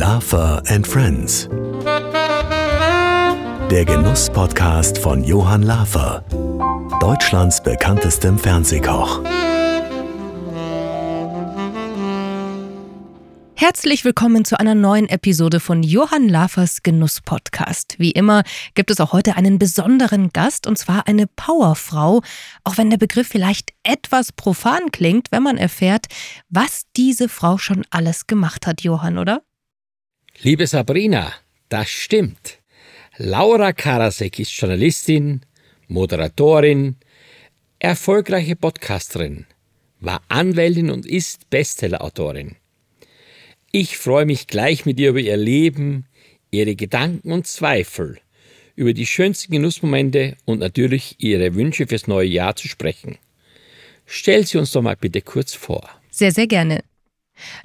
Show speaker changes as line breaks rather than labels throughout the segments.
Laffer and Friends. Der Genuss-Podcast von Johann Lafer, Deutschlands bekanntestem Fernsehkoch.
Herzlich willkommen zu einer neuen Episode von Johann Lafers Genuss Podcast. Wie immer gibt es auch heute einen besonderen Gast und zwar eine Powerfrau, auch wenn der Begriff vielleicht etwas profan klingt, wenn man erfährt, was diese Frau schon alles gemacht hat, Johann, oder?
Liebe Sabrina, das stimmt. Laura Karasek ist Journalistin, Moderatorin, erfolgreiche Podcasterin, war Anwältin und ist Bestsellerautorin. Ich freue mich gleich mit ihr über ihr Leben, ihre Gedanken und Zweifel, über die schönsten Genussmomente und natürlich ihre Wünsche fürs neue Jahr zu sprechen. Stell sie uns doch mal bitte kurz vor.
Sehr, sehr gerne.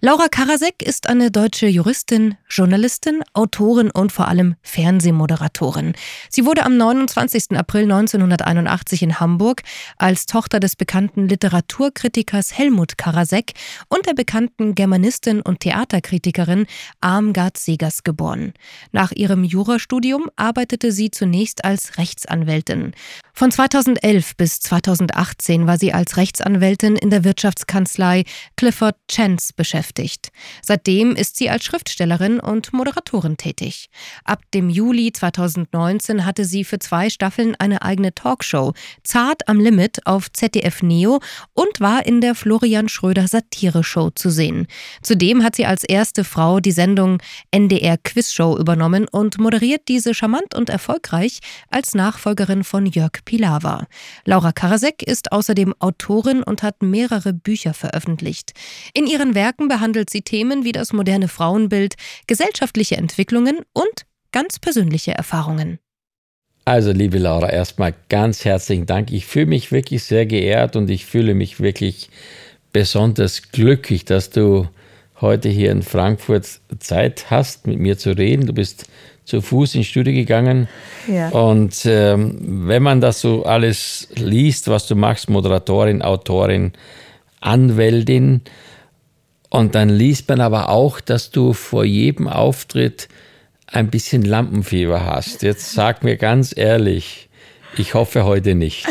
Laura Karasek ist eine deutsche Juristin, Journalistin, Autorin und vor allem Fernsehmoderatorin. Sie wurde am 29. April 1981 in Hamburg als Tochter des bekannten Literaturkritikers Helmut Karasek und der bekannten Germanistin und Theaterkritikerin Armgard Segers geboren. Nach ihrem Jurastudium arbeitete sie zunächst als Rechtsanwältin. Von 2011 bis 2018 war sie als Rechtsanwältin in der Wirtschaftskanzlei Clifford Chance beschäftigt. Seitdem ist sie als Schriftstellerin und Moderatorin tätig. Ab dem Juli 2019 hatte sie für zwei Staffeln eine eigene Talkshow, Zart am Limit, auf ZDF Neo und war in der Florian Schröder Satire-Show zu sehen. Zudem hat sie als erste Frau die Sendung NDR Quizshow übernommen und moderiert diese charmant und erfolgreich als Nachfolgerin von Jörg Pilawa. Laura Karasek ist außerdem Autorin und hat mehrere Bücher veröffentlicht. In ihren Werken behandelt sie Themen wie das moderne Frauenbild, gesellschaftliche Entwicklungen und ganz persönliche Erfahrungen.
Also, liebe Laura, erstmal ganz herzlichen Dank. Ich fühle mich wirklich sehr geehrt und ich fühle mich wirklich besonders glücklich, dass du heute hier in Frankfurt Zeit hast, mit mir zu reden. Du bist zu Fuß ins Studio gegangen. Ja. Und ähm, wenn man das so alles liest, was du machst, Moderatorin, Autorin, Anwältin, und dann liest man aber auch, dass du vor jedem Auftritt ein bisschen Lampenfieber hast. Jetzt sag mir ganz ehrlich, ich hoffe heute nicht.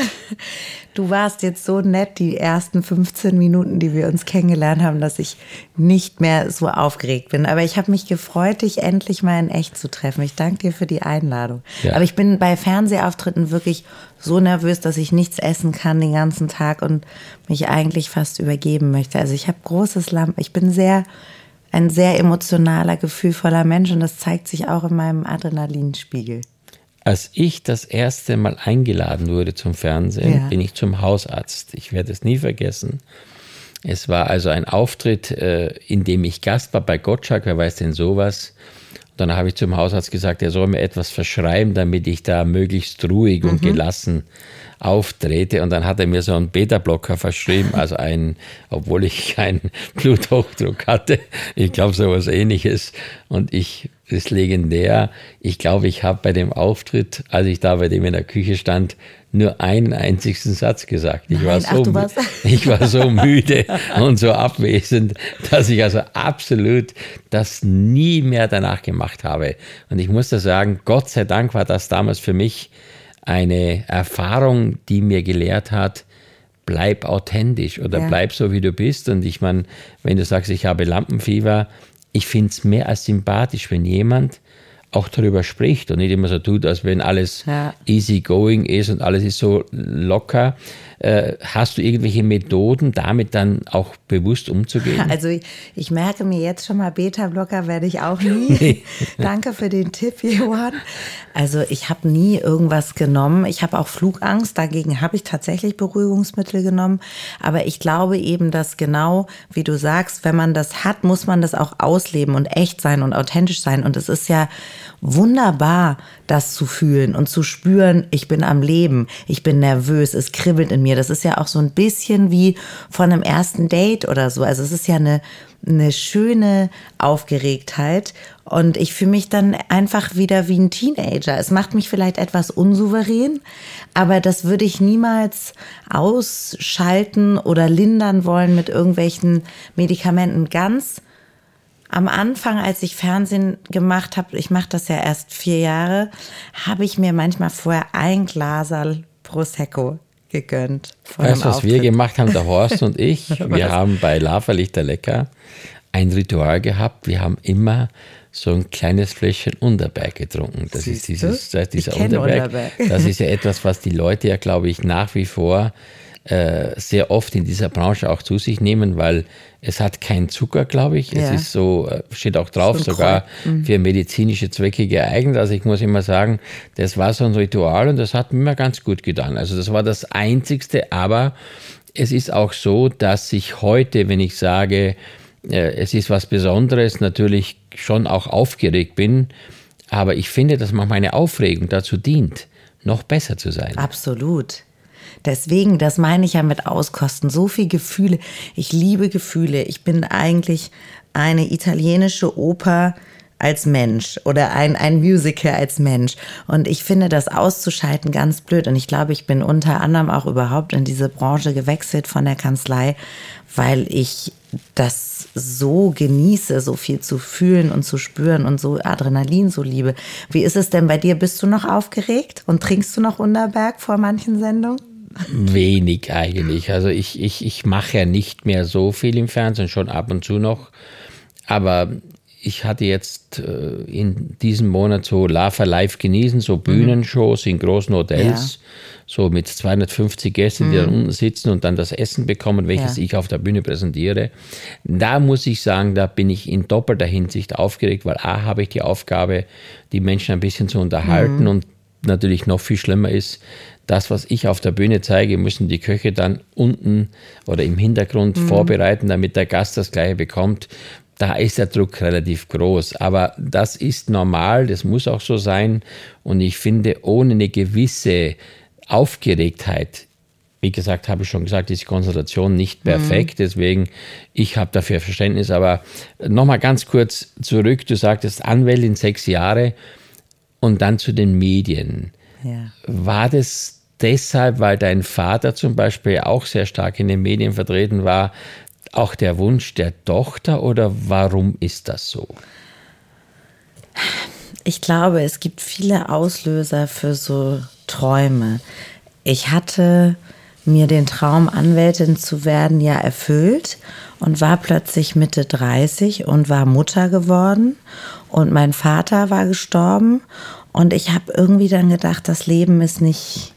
Du warst jetzt so nett die ersten 15 Minuten, die wir uns kennengelernt haben, dass ich nicht mehr so aufgeregt bin. Aber ich habe mich gefreut, dich endlich mal in echt zu treffen. Ich danke dir für die Einladung. Ja. Aber ich bin bei Fernsehauftritten wirklich so nervös, dass ich nichts essen kann den ganzen Tag und mich eigentlich fast übergeben möchte. Also ich habe großes Lamp. Ich bin sehr ein sehr emotionaler, gefühlvoller Mensch und das zeigt sich auch in meinem Adrenalinspiegel.
Als ich das erste Mal eingeladen wurde zum Fernsehen, ja. bin ich zum Hausarzt. Ich werde es nie vergessen. Es war also ein Auftritt, äh, in dem ich Gast war bei Gottschalk, wer weiß denn sowas. Und dann habe ich zum Hausarzt gesagt, er soll mir etwas verschreiben, damit ich da möglichst ruhig mhm. und gelassen auftrete. Und dann hat er mir so einen Beta-Blocker verschrieben, also einen, obwohl ich keinen Bluthochdruck hatte. Ich glaube, so was ähnliches. Und ich ist legendär. Ich glaube, ich habe bei dem Auftritt, als ich da bei dem in der Küche stand, nur einen einzigen Satz gesagt. Ich, Nein, war, so, ach, ich war so müde und so abwesend, dass ich also absolut das nie mehr danach gemacht habe. Und ich muss da sagen, Gott sei Dank war das damals für mich eine Erfahrung, die mir gelehrt hat, bleib authentisch oder ja. bleib so, wie du bist. Und ich meine, wenn du sagst, ich habe Lampenfieber, ich finde es mehr als sympathisch, wenn jemand auch darüber spricht und nicht immer so tut, als wenn alles ja. easy going ist und alles ist so locker. Äh, hast du irgendwelche Methoden, damit dann auch bewusst umzugehen?
Also ich, ich merke mir jetzt schon mal Beta-Blocker werde ich auch nie. Nee. Danke für den Tipp, Johann. Also ich habe nie irgendwas genommen. Ich habe auch Flugangst, dagegen habe ich tatsächlich Beruhigungsmittel genommen. Aber ich glaube eben, dass genau, wie du sagst, wenn man das hat, muss man das auch ausleben und echt sein und authentisch sein. Und es ist ja wunderbar, das zu fühlen und zu spüren, ich bin am Leben, ich bin nervös, es kribbelt in mir. Das ist ja auch so ein bisschen wie von einem ersten Date oder so. Also es ist ja eine, eine schöne Aufgeregtheit und ich fühle mich dann einfach wieder wie ein Teenager. Es macht mich vielleicht etwas unsouverän, aber das würde ich niemals ausschalten oder lindern wollen mit irgendwelchen Medikamenten. Ganz am Anfang, als ich Fernsehen gemacht habe, ich mache das ja erst vier Jahre, habe ich mir manchmal vorher ein Glaserl Prosecco gegönnt.
Weißt du, was wir gemacht haben, der Horst und ich? wir haben bei Lava Lichter Lecker ein Ritual gehabt. Wir haben immer so ein kleines Fläschchen Unterberg getrunken. Das Siehst ist dieses, das dieser Unterberg. Unterberg. Das ist ja etwas, was die Leute ja, glaube ich, nach wie vor äh, sehr oft in dieser Branche auch zu sich nehmen, weil es hat keinen Zucker, glaube ich. Ja. Es ist so, äh, steht auch drauf, so sogar mhm. für medizinische Zwecke geeignet. Also ich muss immer sagen, das war so ein Ritual und das hat mir ganz gut getan. Also das war das Einzigste, aber es ist auch so, dass ich heute, wenn ich sage, äh, es ist was Besonderes, natürlich schon auch aufgeregt bin, aber ich finde, dass man meine Aufregung dazu dient, noch besser zu sein.
Absolut. Deswegen, das meine ich ja mit Auskosten, so viel Gefühle. Ich liebe Gefühle. Ich bin eigentlich eine italienische Oper als Mensch oder ein, ein Musical als Mensch. Und ich finde das auszuschalten ganz blöd. Und ich glaube, ich bin unter anderem auch überhaupt in diese Branche gewechselt von der Kanzlei, weil ich das so genieße, so viel zu fühlen und zu spüren und so Adrenalin so liebe. Wie ist es denn bei dir? Bist du noch aufgeregt und trinkst du noch Unterberg vor manchen Sendungen?
Wenig eigentlich. Also ich, ich, ich mache ja nicht mehr so viel im Fernsehen, schon ab und zu noch. Aber ich hatte jetzt äh, in diesem Monat so Lava Live genießen, so mhm. Bühnenshows in großen Hotels, ja. so mit 250 Gästen, die mhm. dann unten sitzen und dann das Essen bekommen, welches ja. ich auf der Bühne präsentiere. Da muss ich sagen, da bin ich in doppelter Hinsicht aufgeregt, weil A, habe ich die Aufgabe, die Menschen ein bisschen zu unterhalten mhm. und natürlich noch viel schlimmer ist, das, was ich auf der Bühne zeige, müssen die Köche dann unten oder im Hintergrund mhm. vorbereiten, damit der Gast das gleiche bekommt. Da ist der Druck relativ groß. Aber das ist normal, das muss auch so sein. Und ich finde, ohne eine gewisse Aufgeregtheit, wie gesagt, habe ich schon gesagt, ist die Konzentration nicht mhm. perfekt. Mhm. Deswegen, ich habe dafür Verständnis. Aber nochmal ganz kurz zurück. Du sagtest Anwältin sechs Jahre und dann zu den Medien. Ja. War das deshalb, weil dein Vater zum Beispiel auch sehr stark in den Medien vertreten war, auch der Wunsch der Tochter oder warum ist das so?
Ich glaube, es gibt viele Auslöser für so Träume. Ich hatte mir den Traum, Anwältin zu werden, ja erfüllt und war plötzlich Mitte 30 und war Mutter geworden und mein Vater war gestorben und ich habe irgendwie dann gedacht, das Leben ist nicht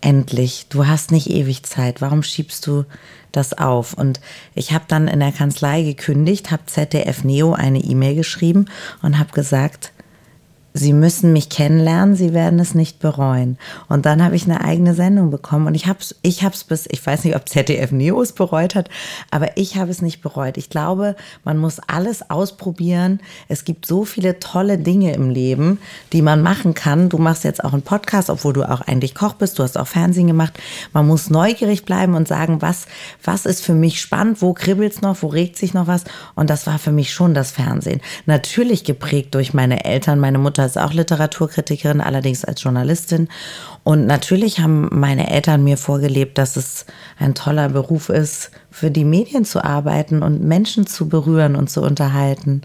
endlich. Du hast nicht ewig Zeit. Warum schiebst du das auf? Und ich habe dann in der Kanzlei gekündigt, habe ZDF Neo eine E-Mail geschrieben und habe gesagt, Sie müssen mich kennenlernen, Sie werden es nicht bereuen. Und dann habe ich eine eigene Sendung bekommen und ich habe es ich hab's bis, ich weiß nicht, ob ZDF Neo es bereut hat, aber ich habe es nicht bereut. Ich glaube, man muss alles ausprobieren. Es gibt so viele tolle Dinge im Leben, die man machen kann. Du machst jetzt auch einen Podcast, obwohl du auch eigentlich Koch bist, du hast auch Fernsehen gemacht. Man muss neugierig bleiben und sagen, was, was ist für mich spannend, wo kribbelt es noch, wo regt sich noch was. Und das war für mich schon das Fernsehen. Natürlich geprägt durch meine Eltern, meine Mutter ist auch Literaturkritikerin, allerdings als Journalistin. Und natürlich haben meine Eltern mir vorgelebt, dass es ein toller Beruf ist, für die Medien zu arbeiten und Menschen zu berühren und zu unterhalten.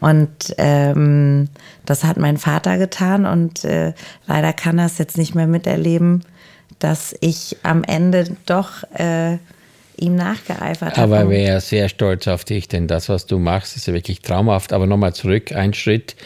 Und ähm, das hat mein Vater getan und äh, leider kann er es jetzt nicht mehr miterleben, dass ich am Ende doch äh, ihm nachgeeifert
habe. Aber er wäre sehr stolz auf dich, denn das, was du machst, ist ja wirklich traumhaft. Aber nochmal zurück, ein Schritt.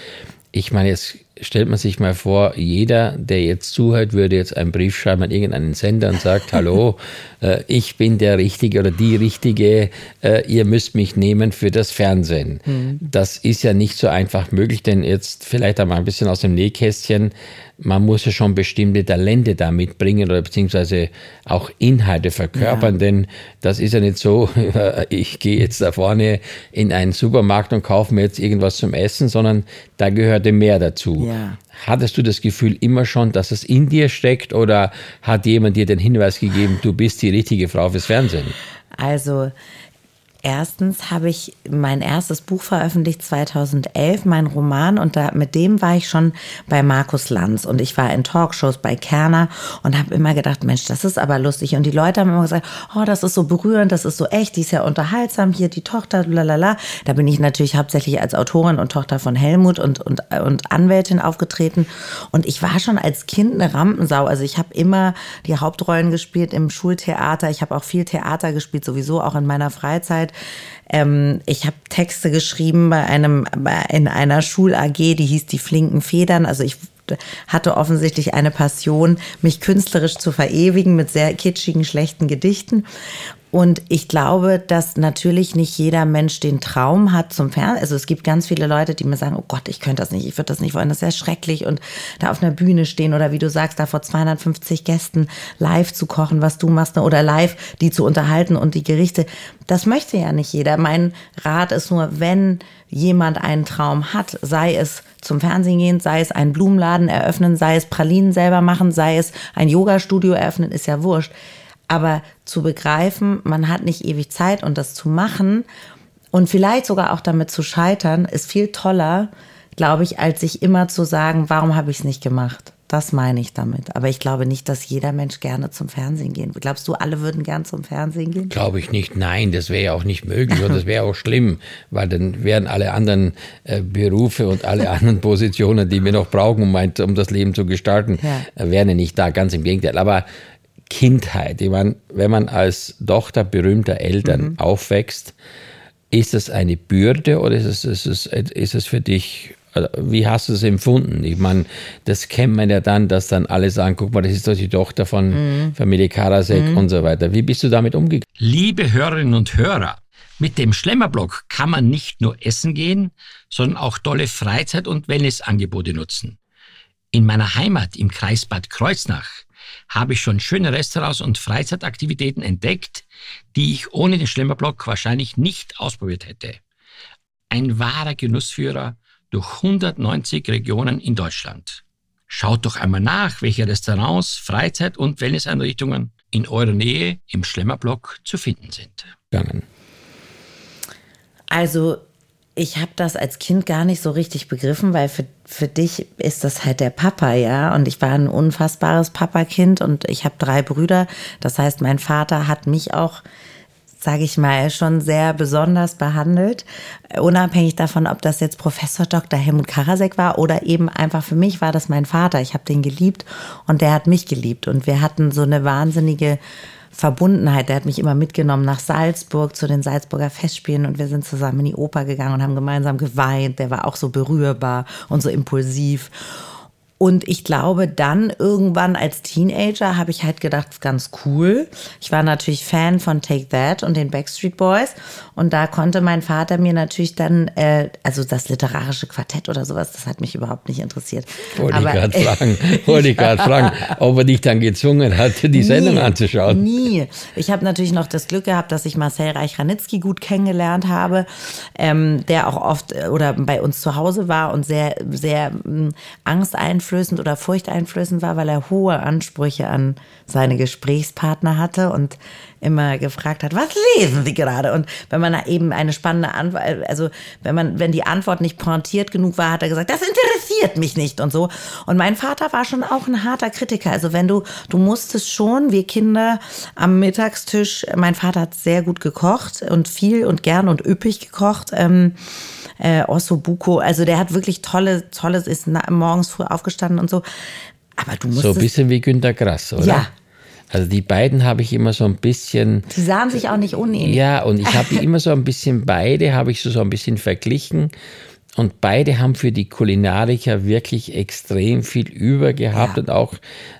Ich meine, jetzt stellt man sich mal vor, jeder, der jetzt zuhört, würde jetzt einen Brief schreiben an irgendeinen Sender und sagt, hallo, äh, ich bin der Richtige oder die Richtige, äh, ihr müsst mich nehmen für das Fernsehen. Mhm. Das ist ja nicht so einfach möglich, denn jetzt vielleicht einmal ein bisschen aus dem Nähkästchen, man muss ja schon bestimmte Talente da mitbringen oder beziehungsweise auch Inhalte verkörpern, ja. denn das ist ja nicht so, ich gehe jetzt da vorne in einen Supermarkt und kaufe mir jetzt irgendwas zum Essen, sondern da gehörte mehr dazu. Ja. Hattest du das Gefühl immer schon, dass es in dir steckt oder hat jemand dir den Hinweis gegeben, du bist die richtige Frau fürs Fernsehen?
Also erstens habe ich mein erstes Buch veröffentlicht 2011, mein Roman, und da, mit dem war ich schon bei Markus Lanz und ich war in Talkshows bei Kerner und habe immer gedacht, Mensch, das ist aber lustig. Und die Leute haben immer gesagt, oh, das ist so berührend, das ist so echt, die ist ja unterhaltsam, hier die Tochter, lalala. Da bin ich natürlich hauptsächlich als Autorin und Tochter von Helmut und, und, und Anwältin aufgetreten. Und ich war schon als Kind eine Rampensau. Also ich habe immer die Hauptrollen gespielt im Schultheater. Ich habe auch viel Theater gespielt, sowieso auch in meiner Freizeit. Ähm, ich habe Texte geschrieben bei einem, in einer Schul-AG, die hieß Die flinken Federn. Also ich hatte offensichtlich eine Passion, mich künstlerisch zu verewigen mit sehr kitschigen, schlechten Gedichten. Und ich glaube, dass natürlich nicht jeder Mensch den Traum hat zum Fernsehen. Also es gibt ganz viele Leute, die mir sagen, oh Gott, ich könnte das nicht, ich würde das nicht wollen, das ist ja schrecklich. Und da auf einer Bühne stehen oder wie du sagst, da vor 250 Gästen live zu kochen, was du machst, oder live die zu unterhalten und die Gerichte. Das möchte ja nicht jeder. Mein Rat ist nur, wenn jemand einen Traum hat, sei es zum Fernsehen gehen, sei es einen Blumenladen eröffnen, sei es Pralinen selber machen, sei es ein Yoga-Studio eröffnen, ist ja wurscht aber zu begreifen, man hat nicht ewig Zeit und das zu machen und vielleicht sogar auch damit zu scheitern, ist viel toller, glaube ich, als sich immer zu sagen, warum habe ich es nicht gemacht? Das meine ich damit. Aber ich glaube nicht, dass jeder Mensch gerne zum Fernsehen gehen würde. Glaubst du, alle würden gern zum Fernsehen gehen?
Glaube ich nicht. Nein, das wäre ja auch nicht möglich und das wäre auch schlimm, weil dann wären alle anderen äh, Berufe und alle anderen Positionen, die wir noch brauchen, um, ein, um das Leben zu gestalten, ja. äh, wären ja nicht da. Ganz im Gegenteil. Aber Kindheit. Ich meine, wenn man als Tochter berühmter Eltern mhm. aufwächst, ist das eine Bürde oder ist es, ist es, ist es für dich, also, wie hast du es empfunden? Ich meine, das kennt man ja dann, dass dann alle sagen, guck mal, das ist doch die Tochter von mhm. Familie Karasek mhm. und so weiter. Wie bist du damit umgegangen?
Liebe Hörerinnen und Hörer, mit dem Schlemmerblock kann man nicht nur essen gehen, sondern auch tolle Freizeit- und Wellnessangebote nutzen. In meiner Heimat im Kreis Bad Kreuznach habe ich schon schöne Restaurants und Freizeitaktivitäten entdeckt, die ich ohne den Schlemmerblock wahrscheinlich nicht ausprobiert hätte. Ein wahrer Genussführer durch 190 Regionen in Deutschland. Schaut doch einmal nach, welche Restaurants, Freizeit- und Wellnesseinrichtungen in eurer Nähe im Schlemmerblock zu finden sind.
Also ich habe das als Kind gar nicht so richtig begriffen, weil für, für dich ist das halt der Papa, ja. Und ich war ein unfassbares Papakind und ich habe drei Brüder. Das heißt, mein Vater hat mich auch, sage ich mal, schon sehr besonders behandelt. Unabhängig davon, ob das jetzt Professor Dr. Helmut Karasek war oder eben einfach für mich war das mein Vater. Ich habe den geliebt und der hat mich geliebt. Und wir hatten so eine wahnsinnige Verbundenheit. Der hat mich immer mitgenommen nach Salzburg zu den Salzburger Festspielen und wir sind zusammen in die Oper gegangen und haben gemeinsam geweint. Der war auch so berührbar und so impulsiv. Und ich glaube, dann irgendwann als Teenager habe ich halt gedacht, ganz cool. Ich war natürlich Fan von Take That und den Backstreet Boys. Und da konnte mein Vater mir natürlich dann, äh, also das literarische Quartett oder sowas, das hat mich überhaupt nicht interessiert.
Wollte Aber, ich gerade fragen, wollte ich gerade fragen, ob er dich dann gezwungen hat, die Sendung nie, anzuschauen.
Nie. Ich habe natürlich noch das Glück gehabt, dass ich Marcel Reich-Ranitzky gut kennengelernt habe, ähm, der auch oft äh, oder bei uns zu Hause war und sehr, sehr ähm, angsteinflößend angsteinflößend oder furchteinflößend war, weil er hohe Ansprüche an seine Gesprächspartner hatte und immer gefragt hat, was lesen Sie gerade? Und wenn man eben eine spannende Antwort, also wenn man, wenn die Antwort nicht pointiert genug war, hat er gesagt, das interessiert mich nicht und so. Und mein Vater war schon auch ein harter Kritiker. Also wenn du, du musstest schon, wir Kinder am Mittagstisch, mein Vater hat sehr gut gekocht und viel und gern und üppig gekocht. Ähm, äh, Ossobuco. Also der hat wirklich tolle, tolles, ist morgens früh aufgestanden und so. Aber du musst.
So ein bisschen wie Günter Grass, oder?
Ja.
Also die beiden habe ich immer so ein bisschen.
Die sahen sich auch nicht unähnlich.
Ja, und ich habe immer so ein bisschen beide, habe ich so, so ein bisschen verglichen. Und beide haben für die Kulinariker wirklich extrem viel über gehabt ja. und auch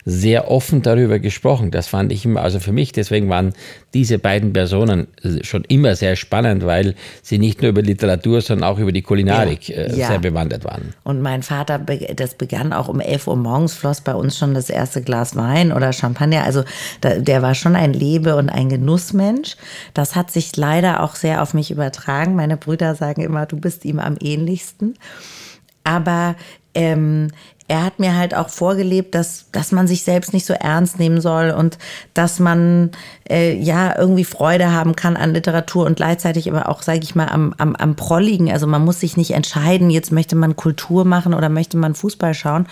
sehr offen darüber gesprochen. Das fand ich immer, also für mich, deswegen waren diese beiden Personen schon immer sehr spannend, weil sie nicht nur über Literatur, sondern auch über die Kulinarik ja. Äh, ja. sehr bewandert waren.
Und mein Vater, das begann auch um 11 Uhr morgens, floss bei uns schon das erste Glas Wein oder Champagner. Also der war schon ein Lebe- und ein Genussmensch. Das hat sich leider auch sehr auf mich übertragen. Meine Brüder sagen immer, du bist ihm am ähnlichsten. Aber ähm, er hat mir halt auch vorgelebt, dass, dass man sich selbst nicht so ernst nehmen soll und dass man äh, ja irgendwie Freude haben kann an Literatur und gleichzeitig aber auch, sage ich mal, am, am, am Prolligen. Also man muss sich nicht entscheiden, jetzt möchte man Kultur machen oder möchte man Fußball schauen.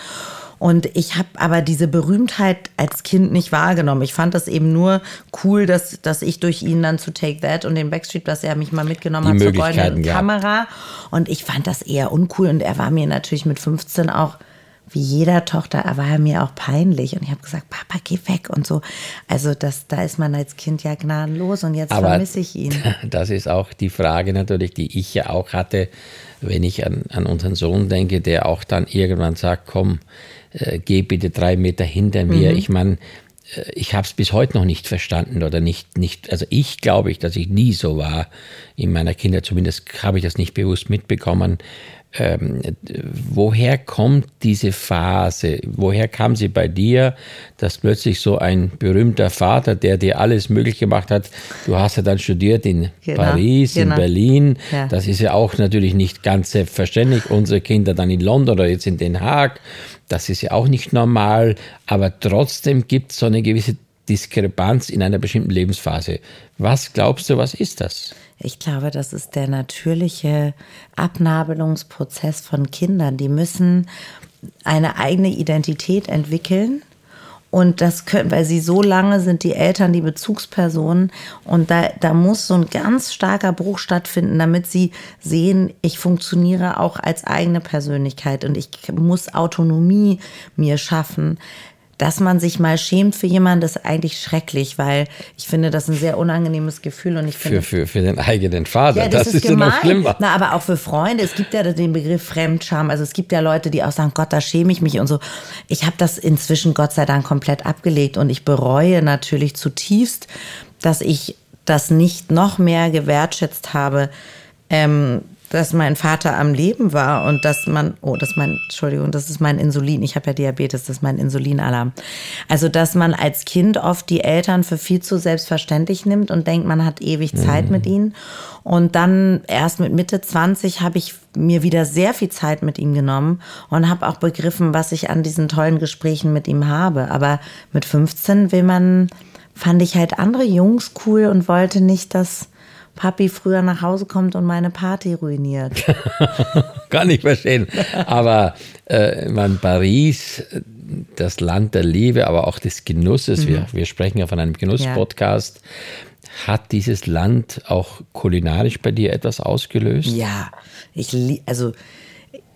Und ich habe aber diese Berühmtheit als Kind nicht wahrgenommen. Ich fand das eben nur cool, dass, dass ich durch ihn dann zu Take That und den Backstreet, dass er mich mal mitgenommen hat zur goldenen Kamera. Und ich fand das eher uncool. Und er war mir natürlich mit 15 auch wie jeder Tochter, war er mir auch peinlich. Und ich habe gesagt, Papa, geh weg und so. Also das, da ist man als Kind ja gnadenlos und jetzt Aber vermisse ich ihn.
Das ist auch die Frage natürlich, die ich ja auch hatte, wenn ich an, an unseren Sohn denke, der auch dann irgendwann sagt, komm, äh, geh bitte drei Meter hinter mir. Mhm. Ich meine, äh, ich habe es bis heute noch nicht verstanden oder nicht, nicht, also ich glaube ich, dass ich nie so war in meiner Kindheit, zumindest habe ich das nicht bewusst mitbekommen, ähm, woher kommt diese Phase? Woher kam sie bei dir, dass plötzlich so ein berühmter Vater, der dir alles möglich gemacht hat, du hast ja dann studiert in genau, Paris, genau. in Berlin, ja. das ist ja auch natürlich nicht ganz selbstverständlich, unsere Kinder dann in London oder jetzt in Den Haag, das ist ja auch nicht normal, aber trotzdem gibt es so eine gewisse Diskrepanz in einer bestimmten Lebensphase. Was glaubst du, was ist das?
Ich glaube, das ist der natürliche Abnabelungsprozess von Kindern. Die müssen eine eigene Identität entwickeln. Und das können, weil sie so lange sind die Eltern die Bezugspersonen und da, da muss so ein ganz starker Bruch stattfinden, damit sie sehen, ich funktioniere auch als eigene Persönlichkeit und ich muss Autonomie mir schaffen dass man sich mal schämt für jemanden, ist eigentlich schrecklich, weil ich finde das ein sehr unangenehmes Gefühl und ich finde
für, für, für den eigenen Vater, ja, das, das, ist, ist noch schlimmer.
Na, aber auch für Freunde, es gibt ja den Begriff Fremdscham, also es gibt ja Leute, die auch sagen, Gott, da schäme ich mich und so. Ich habe das inzwischen Gott sei Dank komplett abgelegt und ich bereue natürlich zutiefst, dass ich das nicht noch mehr gewertschätzt habe. Ähm, dass mein Vater am Leben war und dass man, oh, das ist mein, Entschuldigung, das ist mein Insulin, ich habe ja Diabetes, das ist mein Insulinalarm. Also, dass man als Kind oft die Eltern für viel zu selbstverständlich nimmt und denkt, man hat ewig Zeit mhm. mit ihnen. Und dann erst mit Mitte 20 habe ich mir wieder sehr viel Zeit mit ihm genommen und habe auch begriffen, was ich an diesen tollen Gesprächen mit ihm habe. Aber mit 15 will man, fand ich halt andere Jungs cool und wollte nicht, dass Papi früher nach Hause kommt und meine Party ruiniert.
Kann ich verstehen. Aber äh, man, Paris, das Land der Liebe, aber auch des Genusses, mhm. wir, wir sprechen ja von einem Genuss-Podcast. Ja. Hat dieses Land auch kulinarisch bei dir etwas ausgelöst?
Ja, ich also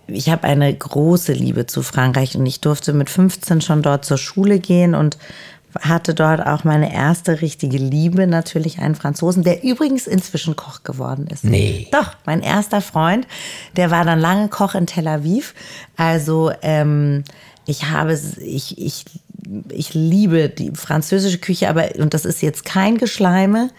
ich habe eine große Liebe zu Frankreich und ich durfte mit 15 schon dort zur Schule gehen und hatte dort auch meine erste richtige Liebe, natürlich einen Franzosen, der übrigens inzwischen Koch geworden ist.
Nee.
Doch, mein erster Freund, der war dann lange Koch in Tel Aviv. Also ähm, ich habe, ich, ich, ich liebe die französische Küche, aber, und das ist jetzt kein Geschleime,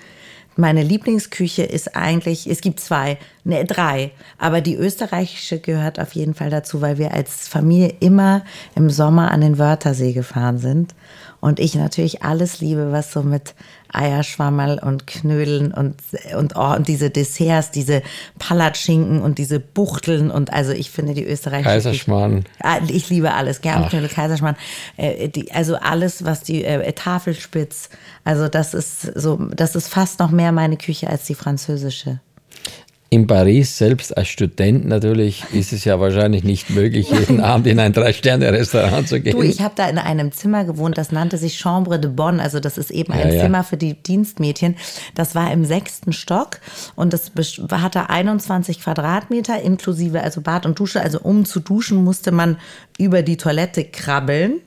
meine Lieblingsküche ist eigentlich, es gibt zwei, ne, drei, aber die österreichische gehört auf jeden Fall dazu, weil wir als Familie immer im Sommer an den Wörthersee gefahren sind und ich natürlich alles liebe, was so mit Eierschwammerl und Knödeln und, und, oh, und diese Desserts, diese Palatschinken und diese Buchteln und also ich finde die österreichische
Kaiserschmarrn.
Ah, ich, liebe alles, Germknödel, Kaiserschmarrn, äh, die, also alles, was die äh, Tafelspitz, also das ist so, das ist fast noch mehr meine Küche als die französische
in Paris selbst als Student natürlich ist es ja wahrscheinlich nicht möglich, jeden Abend in ein Drei-Sterne-Restaurant zu gehen.
Du, ich habe da in einem Zimmer gewohnt, das nannte sich Chambre de Bonne, also das ist eben ein ja, Zimmer für die Dienstmädchen. Das war im sechsten Stock und das hatte 21 Quadratmeter inklusive also Bad und Dusche. Also um zu duschen musste man über die Toilette krabbeln.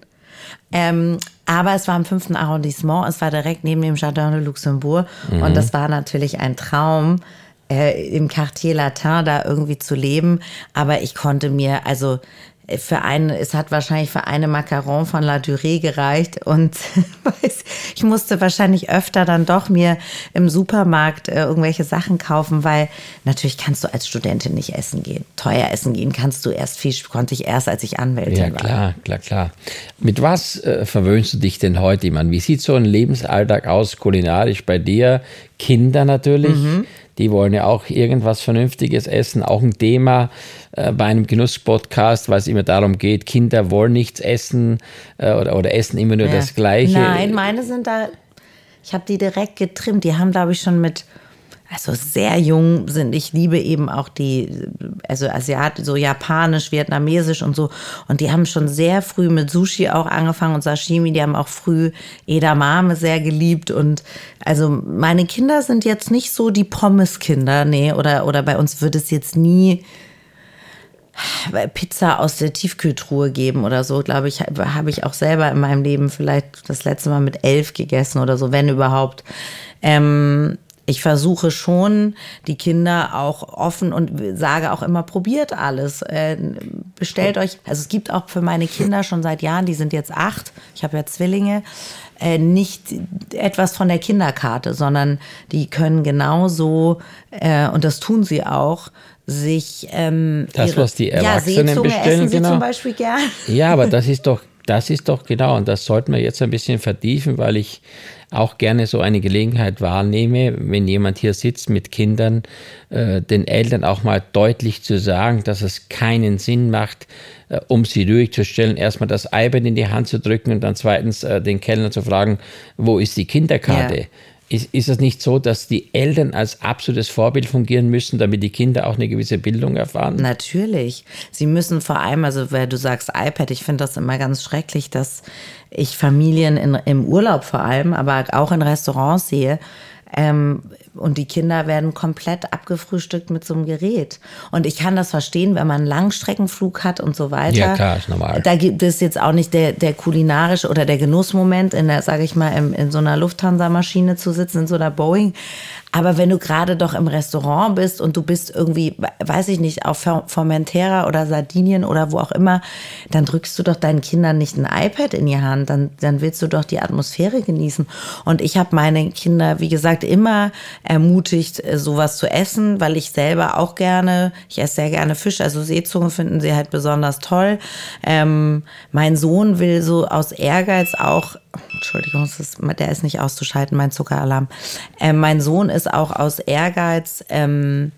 Ähm, aber es war im fünften Arrondissement, es war direkt neben dem Jardin de Luxembourg mhm. und das war natürlich ein Traum äh, im Quartier Latin da irgendwie zu leben. Aber ich konnte mir, also für einen, es hat wahrscheinlich für eine Macaron von La Durée gereicht und ich musste wahrscheinlich öfter dann doch mir im Supermarkt äh, irgendwelche Sachen kaufen, weil natürlich kannst du als Studentin nicht essen gehen. Teuer essen gehen kannst du erst viel, konnte ich erst, als ich Anwältin
ja, war. Ja, klar, klar, klar. Mit was äh, verwöhnst du dich denn heute, Mann? Wie sieht so ein Lebensalltag aus, kulinarisch bei dir? Kinder natürlich. Mhm die wollen ja auch irgendwas Vernünftiges essen. Auch ein Thema äh, bei einem Genuss-Podcast, weil es immer darum geht, Kinder wollen nichts essen äh, oder, oder essen immer nur ja. das Gleiche.
Nein, meine sind da, ich habe die direkt getrimmt. Die haben, glaube ich, schon mit also sehr jung sind. Ich liebe eben auch die, also Asiat, so japanisch, vietnamesisch und so. Und die haben schon sehr früh mit Sushi auch angefangen und Sashimi. Die haben auch früh Edamame sehr geliebt. Und also meine Kinder sind jetzt nicht so die Pommes-Kinder, nee, oder, oder bei uns wird es jetzt nie Pizza aus der Tiefkühltruhe geben oder so, glaube ich, habe ich auch selber in meinem Leben vielleicht das letzte Mal mit elf gegessen oder so, wenn überhaupt. Ähm, ich versuche schon, die Kinder auch offen und sage auch immer, probiert alles. Äh, bestellt euch, also es gibt auch für meine Kinder schon seit Jahren, die sind jetzt acht, ich habe ja Zwillinge, äh, nicht etwas von der Kinderkarte, sondern die können genauso, äh, und das tun sie auch, sich ähm,
das, ihre, was die Erwachsenen ja, bestellen,
essen sie genau. zum Beispiel gern.
Ja, aber das ist doch, das ist doch genau, und das sollten wir jetzt ein bisschen vertiefen, weil ich auch gerne so eine Gelegenheit wahrnehme, wenn jemand hier sitzt mit Kindern, äh, den Eltern auch mal deutlich zu sagen, dass es keinen Sinn macht, äh, um sie ruhig zu stellen, erstmal das iPad in die Hand zu drücken und dann zweitens äh, den Kellner zu fragen, wo ist die Kinderkarte? Ja. Ist, ist es nicht so, dass die Eltern als absolutes Vorbild fungieren müssen, damit die Kinder auch eine gewisse Bildung erfahren?
Natürlich. Sie müssen vor allem, also weil du sagst iPad, ich finde das immer ganz schrecklich, dass ich Familien in, im Urlaub vor allem, aber auch in Restaurants sehe, ähm, und die Kinder werden komplett abgefrühstückt mit so einem Gerät. Und ich kann das verstehen, wenn man einen Langstreckenflug hat und so weiter.
Ja, klar, ist normal.
Da gibt es jetzt auch nicht der, der kulinarische oder der Genussmoment, in der, sage ich mal, in, in so einer Lufthansa-Maschine zu sitzen, in so einer Boeing. Aber wenn du gerade doch im Restaurant bist und du bist irgendwie, weiß ich nicht, auf Formentera oder Sardinien oder wo auch immer, dann drückst du doch deinen Kindern nicht ein iPad in die Hand, dann, dann willst du doch die Atmosphäre genießen. Und ich habe meine Kinder, wie gesagt, immer ermutigt, äh, sowas zu essen, weil ich selber auch gerne, ich esse sehr gerne Fisch, also Seezunge finden sie halt besonders toll. Ähm, mein Sohn will so aus Ehrgeiz auch Entschuldigung, ist, der ist nicht auszuschalten, mein Zuckeralarm. Ähm, mein Sohn ist auch aus Ehrgeiz, ähm,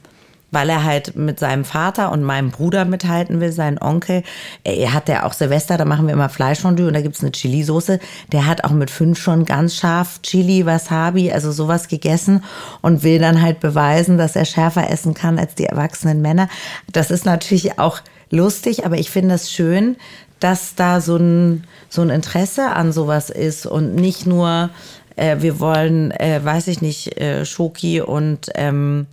weil er halt mit seinem Vater und meinem Bruder mithalten will, seinen Onkel. Er hat ja auch Silvester, da machen wir immer Fleischfondue und da gibt's eine Chili-Soße. Der hat auch mit fünf schon ganz scharf Chili, Wasabi, also sowas gegessen und will dann halt beweisen, dass er schärfer essen kann als die erwachsenen Männer. Das ist natürlich auch lustig, aber ich finde es schön, dass da so ein, so ein Interesse an sowas ist und nicht nur, äh, wir wollen, äh, weiß ich nicht, äh, Schoki und ähm,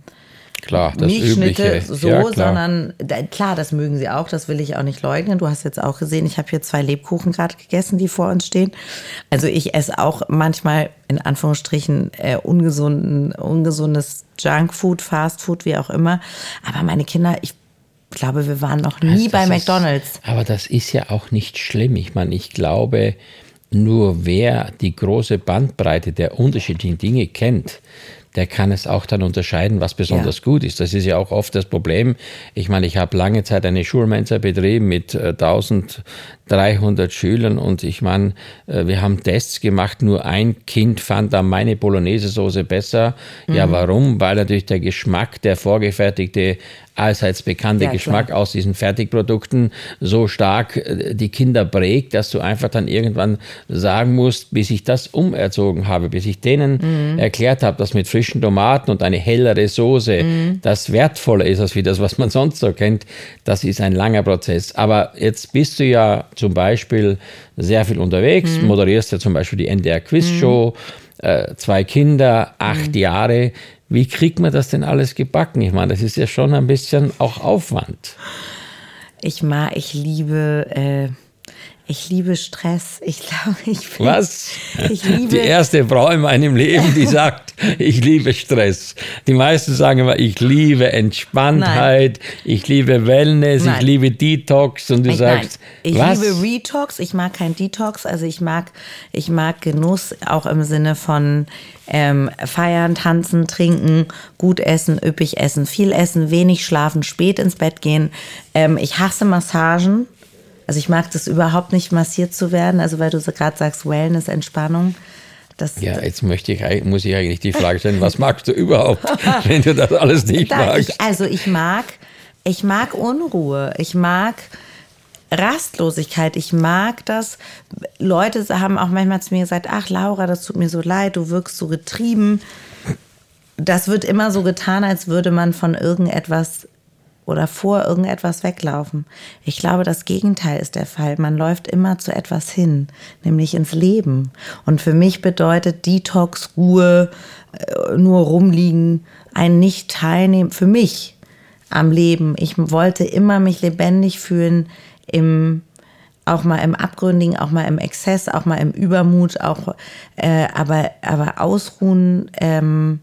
Klar, das Milchschnitte Übliche.
so, ja, sondern klar, das mögen sie auch, das will ich auch nicht leugnen. Du hast jetzt auch gesehen, ich habe hier zwei Lebkuchen gerade gegessen, die vor uns stehen. Also ich esse auch manchmal in Anführungsstrichen äh, ungesunden, ungesundes Junkfood, Fastfood, wie auch immer. Aber meine Kinder, ich ich glaube, wir waren noch nie also bei McDonald's.
Ist, aber das ist ja auch nicht schlimm. Ich meine, ich glaube, nur wer die große Bandbreite der unterschiedlichen Dinge kennt, der kann es auch dann unterscheiden, was besonders ja. gut ist. Das ist ja auch oft das Problem. Ich meine, ich habe lange Zeit eine Schulmensa betrieben mit äh, 1000 300 Schülern und ich meine, äh, wir haben Tests gemacht, nur ein Kind fand da meine Bolognese-Soße besser. Mhm. Ja, warum? Weil natürlich der Geschmack, der vorgefertigte, allseits bekannte ja, Geschmack klar. aus diesen Fertigprodukten so stark äh, die Kinder prägt, dass du einfach dann irgendwann sagen musst, bis ich das umerzogen habe, bis ich denen mhm. erklärt habe, dass mit frischen Tomaten und eine hellere Soße mhm. das wertvoller ist als wie das, was man sonst so kennt. Das ist ein langer Prozess. Aber jetzt bist du ja zu zum Beispiel sehr viel unterwegs, mhm. moderierst ja zum Beispiel die NDR Quiz Show, mhm. äh, zwei Kinder, acht mhm. Jahre. Wie kriegt man das denn alles gebacken? Ich meine, das ist ja schon ein bisschen auch Aufwand.
Ich mag, ich liebe äh, ich liebe Stress. Ich glaube, ich
bin, Was? Ich liebe die erste Frau in meinem Leben, die sagt, ich liebe Stress. Die meisten sagen immer, ich liebe Entspanntheit, nein. ich liebe Wellness, nein. ich liebe Detox und du ich, sagst,
nein. ich
was?
liebe Retox. Ich mag kein Detox. Also ich mag, ich mag Genuss auch im Sinne von ähm, feiern, tanzen, trinken, gut essen, üppig essen, viel essen, wenig schlafen, spät ins Bett gehen. Ähm, ich hasse Massagen. Also ich mag das überhaupt nicht massiert zu werden, also weil du so gerade sagst, Wellness, Entspannung. Das,
ja, jetzt möchte ich, muss ich eigentlich die Frage stellen, was magst du überhaupt, wenn du das alles nicht magst?
Ich, also ich mag, ich mag Unruhe, ich mag Rastlosigkeit, ich mag das. Leute haben auch manchmal zu mir gesagt, ach Laura, das tut mir so leid, du wirkst so getrieben. Das wird immer so getan, als würde man von irgendetwas oder vor irgendetwas weglaufen. Ich glaube, das Gegenteil ist der Fall. Man läuft immer zu etwas hin, nämlich ins Leben. Und für mich bedeutet Detox, Ruhe, äh, nur rumliegen, ein Nicht-Teilnehmen, für mich am Leben. Ich wollte immer mich lebendig fühlen, im, auch mal im Abgründigen, auch mal im Exzess, auch mal im Übermut, auch, äh, aber, aber ausruhen ähm,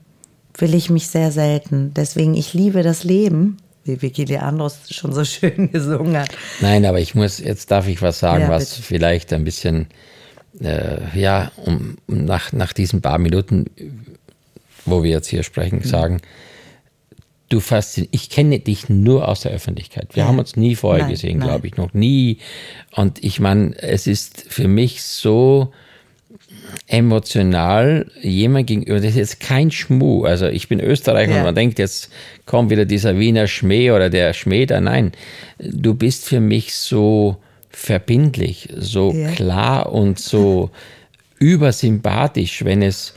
will ich mich sehr selten. Deswegen, ich liebe das Leben wie Vicky Leandros schon so schön gesungen hat.
Nein, aber ich muss, jetzt darf ich was sagen, ja, was vielleicht ein bisschen, äh, ja, um, nach, nach diesen paar Minuten, wo wir jetzt hier sprechen, mhm. sagen, du faszinierst, ich kenne dich nur aus der Öffentlichkeit. Wir ja. haben uns nie vorher nein, gesehen, glaube ich, noch nie. Und ich meine, es ist für mich so, emotional jemand gegenüber, das ist jetzt kein Schmuh. Also ich bin Österreicher ja. und man denkt, jetzt kommt wieder dieser Wiener Schmäh oder der Schmäh da. Nein, du bist für mich so verbindlich, so ja. klar und so übersympathisch, wenn es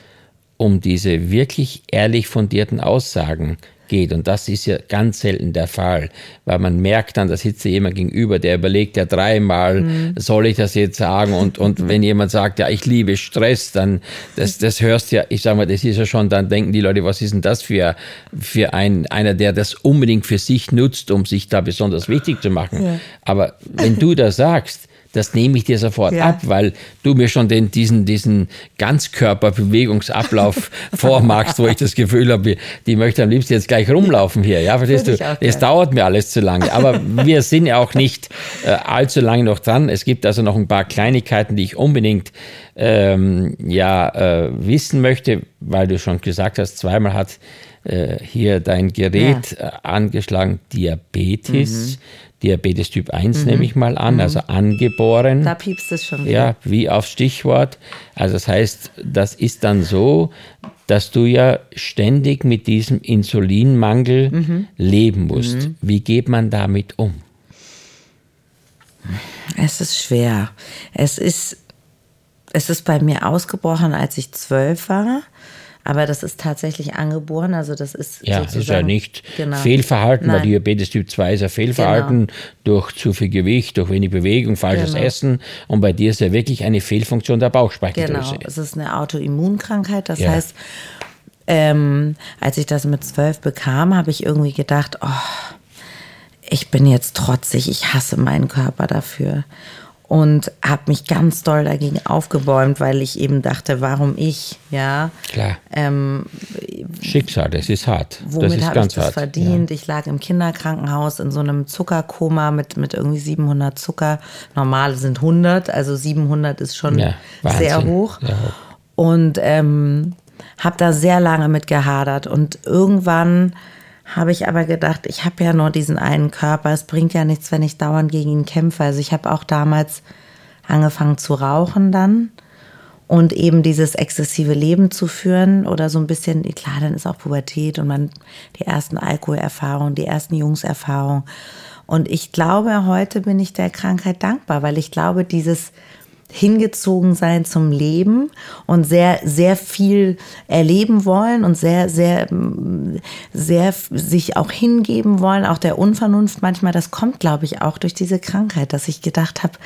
um diese wirklich ehrlich fundierten Aussagen geht. Und das ist ja ganz selten der Fall, weil man merkt dann, da sitzt jemand gegenüber, der überlegt ja dreimal, mhm. soll ich das jetzt sagen? Und, und wenn jemand sagt, ja, ich liebe Stress, dann, das, das hörst ja, ich sag mal, das ist ja schon, dann denken die Leute, was ist denn das für, für ein, einer, der das unbedingt für sich nutzt, um sich da besonders wichtig zu machen. Ja. Aber wenn du das sagst, das nehme ich dir sofort ja. ab, weil du mir schon den, diesen, diesen Ganzkörperbewegungsablauf vormachst, wo ich das Gefühl habe, die möchte am liebsten jetzt gleich rumlaufen hier. Ja, verstehst du? Es dauert mir alles zu lange. Aber wir sind ja auch nicht äh, allzu lange noch dran. Es gibt also noch ein paar Kleinigkeiten, die ich unbedingt ähm, ja, äh, wissen möchte, weil du schon gesagt hast, zweimal hat äh, hier dein Gerät ja. Äh, angeschlagen, Diabetes. Mhm. Diabetes Typ 1 mhm. nehme ich mal an, also mhm. angeboren.
Da piepst es schon wieder.
Ja, wie aufs Stichwort. Also das heißt, das ist dann so, dass du ja ständig mit diesem Insulinmangel mhm. leben musst. Mhm. Wie geht man damit um?
Es ist schwer. Es ist, es ist bei mir ausgebrochen, als ich zwölf war. Aber das ist tatsächlich angeboren, also das ist
Ja, ist ja nicht genau. Fehlverhalten, Nein. weil Diabetes Typ 2 ist ja Fehlverhalten genau. durch zu viel Gewicht, durch wenig Bewegung, falsches genau. Essen. Und bei dir ist ja wirklich eine Fehlfunktion der Bauchspeicheldrüse.
Genau, es ist eine Autoimmunkrankheit, das ja. heißt, ähm, als ich das mit zwölf bekam, habe ich irgendwie gedacht, oh, ich bin jetzt trotzig, ich hasse meinen Körper dafür und habe mich ganz doll dagegen aufgebäumt, weil ich eben dachte, warum ich, ja.
Klar. Ähm, Schicksal, das ist hart.
Womit
habe
ich das hart. verdient? Ja. Ich lag im Kinderkrankenhaus in so einem Zuckerkoma mit, mit irgendwie 700 Zucker. Normale sind 100, also 700 ist schon ja, sehr hoch. Ja. Und ähm, habe da sehr lange mit gehadert und irgendwann habe ich aber gedacht, ich habe ja nur diesen einen Körper. Es bringt ja nichts, wenn ich dauernd gegen ihn kämpfe. Also ich habe auch damals angefangen zu rauchen dann und eben dieses exzessive Leben zu führen oder so ein bisschen, klar, dann ist auch Pubertät und man die ersten Alkoholerfahrungen, die ersten Jungserfahrungen. Und ich glaube, heute bin ich der Krankheit dankbar, weil ich glaube, dieses hingezogen sein zum Leben und sehr, sehr viel erleben wollen und sehr, sehr, sehr sich auch hingeben wollen, auch der Unvernunft manchmal, das kommt, glaube ich, auch durch diese Krankheit, dass ich gedacht habe,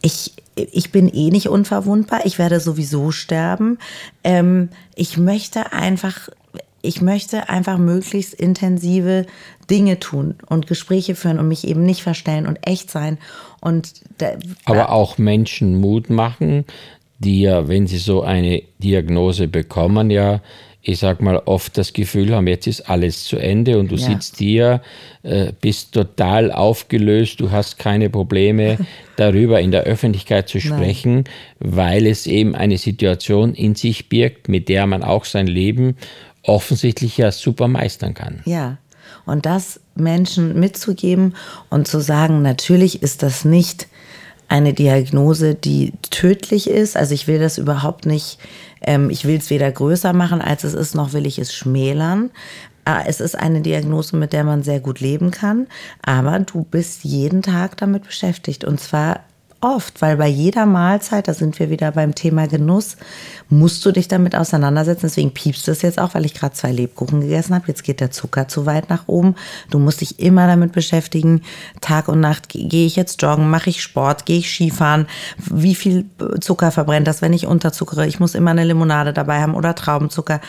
ich, ich bin eh nicht unverwundbar, ich werde sowieso sterben. Ähm, ich möchte einfach ich möchte einfach möglichst intensive Dinge tun und Gespräche führen und mich eben nicht verstellen und echt sein. Und
Aber auch Menschen Mut machen, die ja, wenn sie so eine Diagnose bekommen, ja, ich sag mal, oft das Gefühl haben, jetzt ist alles zu Ende und du ja. sitzt hier, äh, bist total aufgelöst, du hast keine Probleme darüber in der Öffentlichkeit zu sprechen, Nein. weil es eben eine Situation in sich birgt, mit der man auch sein Leben offensichtlich ja super meistern kann.
Ja, und das Menschen mitzugeben und zu sagen, natürlich ist das nicht eine Diagnose, die tödlich ist. Also ich will das überhaupt nicht, ähm, ich will es weder größer machen, als es ist, noch will ich es schmälern. Äh, es ist eine Diagnose, mit der man sehr gut leben kann, aber du bist jeden Tag damit beschäftigt und zwar oft, weil bei jeder Mahlzeit, da sind wir wieder beim Thema Genuss, musst du dich damit auseinandersetzen. Deswegen piepst es jetzt auch, weil ich gerade zwei Lebkuchen gegessen habe. Jetzt geht der Zucker zu weit nach oben. Du musst dich immer damit beschäftigen. Tag und Nacht gehe ich jetzt joggen, mache ich Sport, gehe ich Skifahren. Wie viel Zucker verbrennt das, wenn ich unterzuckere? Ich muss immer eine Limonade dabei haben oder Traubenzucker.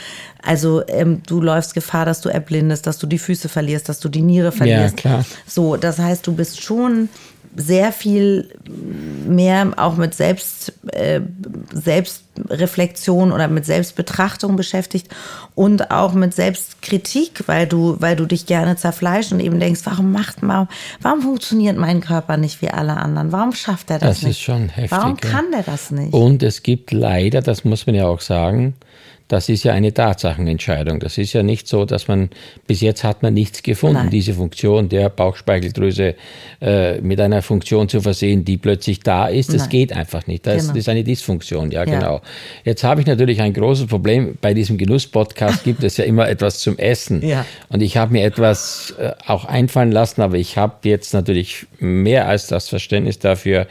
Also ähm, du läufst Gefahr, dass du erblindest, dass du die Füße verlierst, dass du die Niere verlierst.
Ja, klar.
So, das heißt, du bist schon sehr viel mehr auch mit Selbst, äh, Selbstreflexion oder mit Selbstbetrachtung beschäftigt und auch mit Selbstkritik, weil du, weil du dich gerne zerfleischst und eben denkst, warum macht man, warum funktioniert mein Körper nicht wie alle anderen? Warum schafft er das,
das
nicht?
Das ist schon heftig.
Warum kann der das nicht?
Und es gibt leider, das muss man ja auch sagen, das ist ja eine Tatsachenentscheidung. Das ist ja nicht so, dass man, bis jetzt hat man nichts gefunden, Nein. diese Funktion der Bauchspeicheldrüse äh, mit einer Funktion zu versehen, die plötzlich da ist. Das Nein. geht einfach nicht. Das, genau. ist eine Dysfunktion, ja, ja. genau. Jetzt habe ich natürlich ein großes Problem. Bei diesem Genuss-Podcast gibt es ja immer etwas zum Essen. Ja. Und ich habe mir etwas äh, auch einfallen lassen, aber ich habe jetzt natürlich mehr als das Verständnis dafür,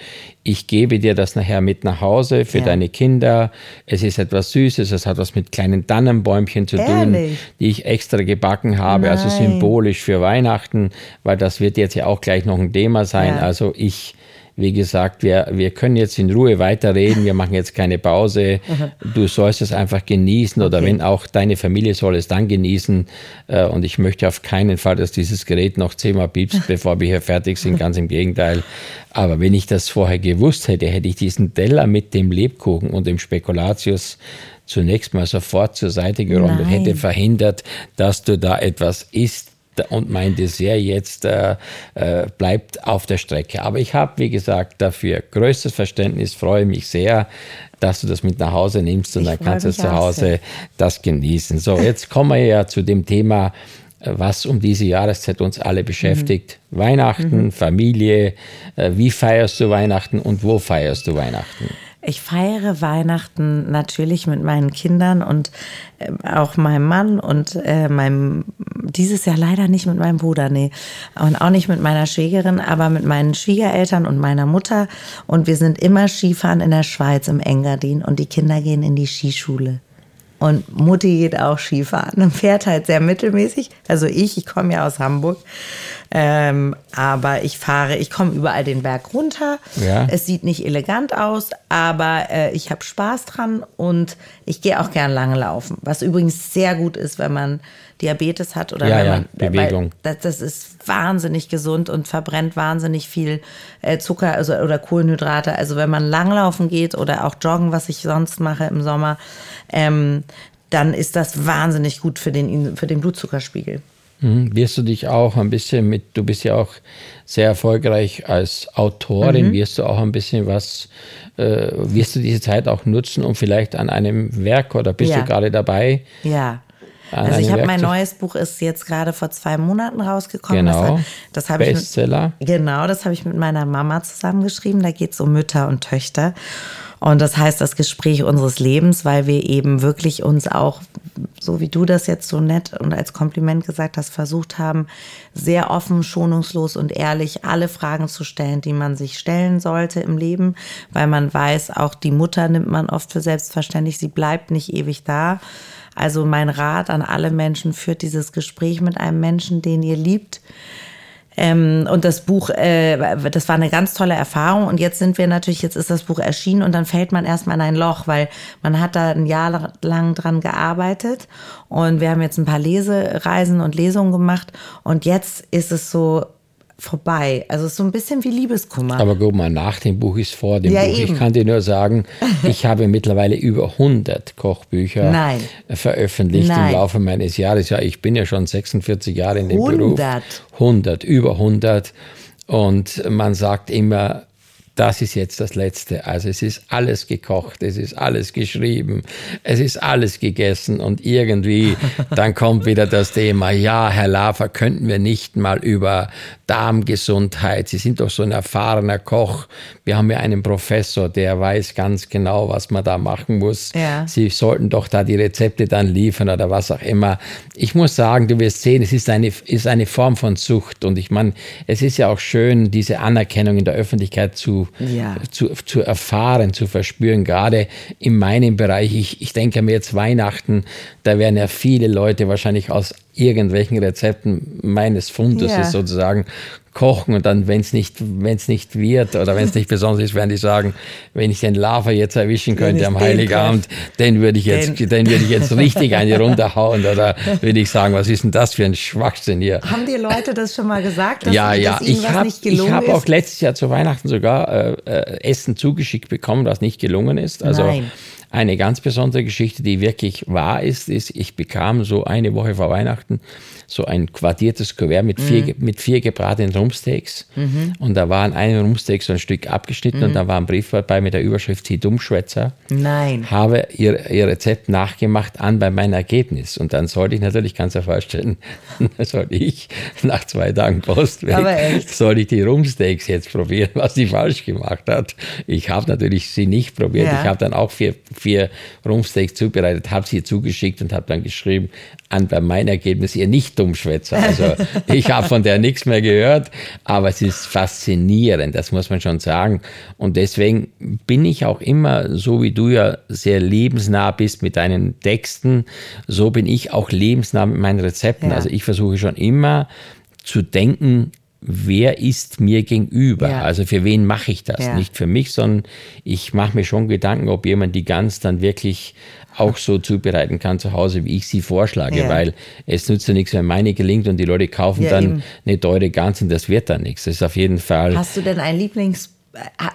ich gebe dir das nachher mit nach Hause für ja. deine Kinder. Es ist etwas Süßes, es hat was mit kleinen Tannenbäumchen zu Ehrlich? tun, die ich extra gebacken habe, also Nein. also symbolisch für Weihnachten, weil das wird jetzt ja auch gleich noch ein Thema sein. Ja. Also ich wie gesagt, wir, wir können jetzt in Ruhe weiterreden, wir machen jetzt keine Pause. Du sollst es einfach genießen oder okay. wenn auch deine Familie soll es dann genießen. Äh, und ich möchte auf keinen Fall, dass dieses Gerät noch zehnmal piepst, bevor wir hier fertig sind. Ganz im Gegenteil. Aber wenn ich das vorher gewusst hätte, hätte ich diesen Teller mit dem Lebkuchen und dem Spekulatius zunächst mal sofort zur Seite geräumt Nein. und hätte verhindert, dass du da etwas isst, und mein Dessert jetzt äh, äh, bleibt auf der Strecke. Aber ich habe, wie gesagt, dafür größtes Verständnis, freue mich sehr, dass du das mit nach Hause nimmst und ich dann kannst du zu Hause das genießen. So, jetzt kommen wir ja zu dem Thema, äh, was um diese Jahreszeit uns alle beschäftigt. Mhm. Weihnachten, mhm. Familie, äh, wie feierst du Weihnachten und wo feierst du Weihnachten?
Ich feiere Weihnachten natürlich mit meinen Kindern und äh, auch meinem Mann und äh, meinem, dieses Jahr leider nicht mit meinem Bruder, nee. Und auch nicht mit meiner Schwägerin, aber mit meinen Schwiegereltern und meiner Mutter. Und wir sind immer Skifahren in der Schweiz im Engadin und die Kinder gehen in die Skischule. Und Mutti geht auch Skifahren und fährt halt sehr mittelmäßig. Also ich, ich komme ja aus Hamburg. Ähm, aber ich fahre, ich komme überall den Berg runter. Ja. Es sieht nicht elegant aus, aber äh, ich habe Spaß dran und ich gehe auch gern lange laufen. Was übrigens sehr gut ist, wenn man Diabetes hat oder
ja,
wenn
man ja, Bewegung.
Das, das, ist wahnsinnig gesund und verbrennt wahnsinnig viel äh, Zucker also, oder Kohlenhydrate. Also wenn man langlaufen geht oder auch joggen, was ich sonst mache im Sommer, ähm, dann ist das wahnsinnig gut für den, für den Blutzuckerspiegel.
Mhm. Wirst du dich auch ein bisschen mit, du bist ja auch sehr erfolgreich als Autorin, mhm. wirst du auch ein bisschen was, äh, wirst du diese Zeit auch nutzen, um vielleicht an einem Werk oder bist ja. du gerade dabei?
Ja. Also ich habe mein neues Buch ist jetzt gerade vor zwei Monaten rausgekommen.
Genau.
Das,
das Bestseller.
Mit, genau, das habe ich mit meiner Mama zusammengeschrieben. Da geht es um Mütter und Töchter. Und das heißt das Gespräch unseres Lebens, weil wir eben wirklich uns auch, so wie du das jetzt so nett und als Kompliment gesagt hast, versucht haben, sehr offen, schonungslos und ehrlich alle Fragen zu stellen, die man sich stellen sollte im Leben, weil man weiß, auch die Mutter nimmt man oft für selbstverständlich, sie bleibt nicht ewig da. Also mein Rat an alle Menschen, führt dieses Gespräch mit einem Menschen, den ihr liebt, ähm, und das Buch, äh, das war eine ganz tolle Erfahrung. Und jetzt sind wir natürlich, jetzt ist das Buch erschienen und dann fällt man erstmal in ein Loch, weil man hat da ein Jahr lang dran gearbeitet. Und wir haben jetzt ein paar Lesereisen und Lesungen gemacht. Und jetzt ist es so, vorbei. Also so ein bisschen wie Liebeskummer.
Aber guck mal, nach dem Buch ist vor dem ja, Buch. Eben. Ich kann dir nur sagen, ich habe mittlerweile über 100 Kochbücher Nein. veröffentlicht Nein. im Laufe meines Jahres. Ja, ich bin ja schon 46 Jahre in dem 100. Beruf. 100, über 100. Und man sagt immer, das ist jetzt das Letzte. Also es ist alles gekocht, es ist alles geschrieben, es ist alles gegessen und irgendwie dann kommt wieder das Thema, ja, Herr Lafer, könnten wir nicht mal über Darmgesundheit, Sie sind doch so ein erfahrener Koch, wir haben ja einen Professor, der weiß ganz genau, was man da machen muss. Ja. Sie sollten doch da die Rezepte dann liefern oder was auch immer. Ich muss sagen, du wirst sehen, es ist eine, ist eine Form von Sucht und ich meine, es ist ja auch schön, diese Anerkennung in der Öffentlichkeit zu ja. zu, zu erfahren, zu verspüren. Gerade in meinem Bereich, ich, ich denke mir jetzt Weihnachten, da werden ja viele Leute wahrscheinlich aus irgendwelchen Rezepten meines Fundes ja. sozusagen kochen und dann, wenn es nicht, wenn's nicht wird oder wenn es nicht besonders ist, werden die sagen, wenn ich den Lava jetzt erwischen könnte am Heiligabend, den würde ich jetzt, den, den würde ich jetzt richtig eine runterhauen oder würde ich sagen, was ist denn das für ein Schwachsinn hier?
Haben die Leute das schon mal gesagt, dass,
ja, ja. dass ihnen ich was hab, nicht gelungen Ich habe auch letztes Jahr zu Weihnachten sogar äh, äh, Essen zugeschickt bekommen, was nicht gelungen ist. Also Nein. Eine ganz besondere Geschichte, die wirklich wahr ist, ist, ich bekam so eine Woche vor Weihnachten so ein quartiertes Kuvert mit vier, mhm. mit vier gebratenen Rumpsteaks. Mhm. Und da war an einem Rumpsteak so ein Stück abgeschnitten mhm. und da war ein Brief dabei mit der Überschrift Sie Dummschwätzer.
Nein.
Habe ihr, ihr Rezept nachgemacht an bei meinem Ergebnis. Und dann sollte ich natürlich, ganz ja vorstellen, sollte ich nach zwei Tagen Post weg, soll ich die Rumpsteaks jetzt probieren, was sie falsch gemacht hat. Ich habe natürlich sie nicht probiert. Ja. Ich habe dann auch vier, vier Rumpsteaks zubereitet, habe sie zugeschickt und habe dann geschrieben, an bei meinem Ergebnis ihr nicht Dummschwätzer. Also ich habe von der nichts mehr gehört, aber es ist faszinierend, das muss man schon sagen. Und deswegen bin ich auch immer, so wie du ja sehr lebensnah bist mit deinen Texten, so bin ich auch lebensnah mit meinen Rezepten. Ja. Also ich versuche schon immer zu denken, wer ist mir gegenüber? Ja. Also für wen mache ich das? Ja. Nicht für mich, sondern ich mache mir schon Gedanken, ob jemand die Gans dann wirklich auch so zubereiten kann zu Hause, wie ich sie vorschlage, ja. weil es nützt ja nichts, wenn meine gelingt und die Leute kaufen ja, dann eben. eine teure Gans und das wird dann nichts. Das ist auf jeden Fall.
Hast du denn ein Lieblings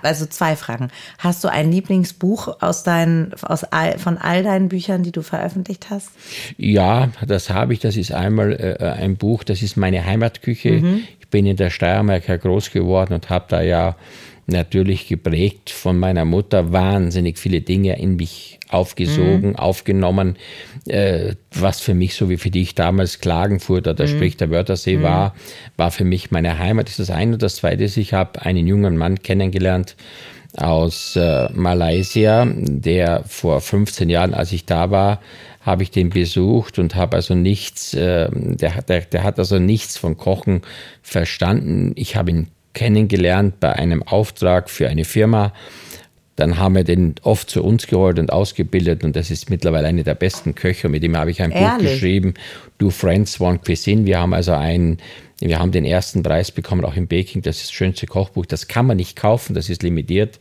also zwei Fragen. Hast du ein Lieblingsbuch aus deinen, aus all, von all deinen Büchern, die du veröffentlicht hast?
Ja, das habe ich. Das ist einmal äh, ein Buch, das ist meine Heimatküche. Mhm. Ich bin in der Steiermark groß geworden und habe da ja natürlich geprägt von meiner Mutter wahnsinnig viele Dinge in mich aufgesogen, mhm. aufgenommen, äh, was für mich, so wie für dich damals Klagenfurt oder mhm. sprich der Wörthersee mhm. war, war für mich meine Heimat. Das ist das eine. Und das zweite ist, ich habe einen jungen Mann kennengelernt aus äh, Malaysia, der vor 15 Jahren, als ich da war, habe ich den besucht und habe also nichts, äh, der, der, der hat also nichts von Kochen verstanden. Ich habe ihn kennengelernt bei einem Auftrag für eine Firma. Dann haben wir den oft zu uns geholt und ausgebildet und das ist mittlerweile einer der besten Köche. Mit dem habe ich ein Ehrlich? Buch geschrieben, Do Friends One Cuisine. Wir haben also einen, wir haben den ersten Preis bekommen, auch im Baking. Das ist das schönste Kochbuch. Das kann man nicht kaufen, das ist limitiert.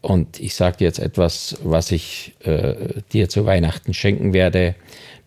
Und ich sage dir jetzt etwas, was ich äh, dir zu Weihnachten schenken werde.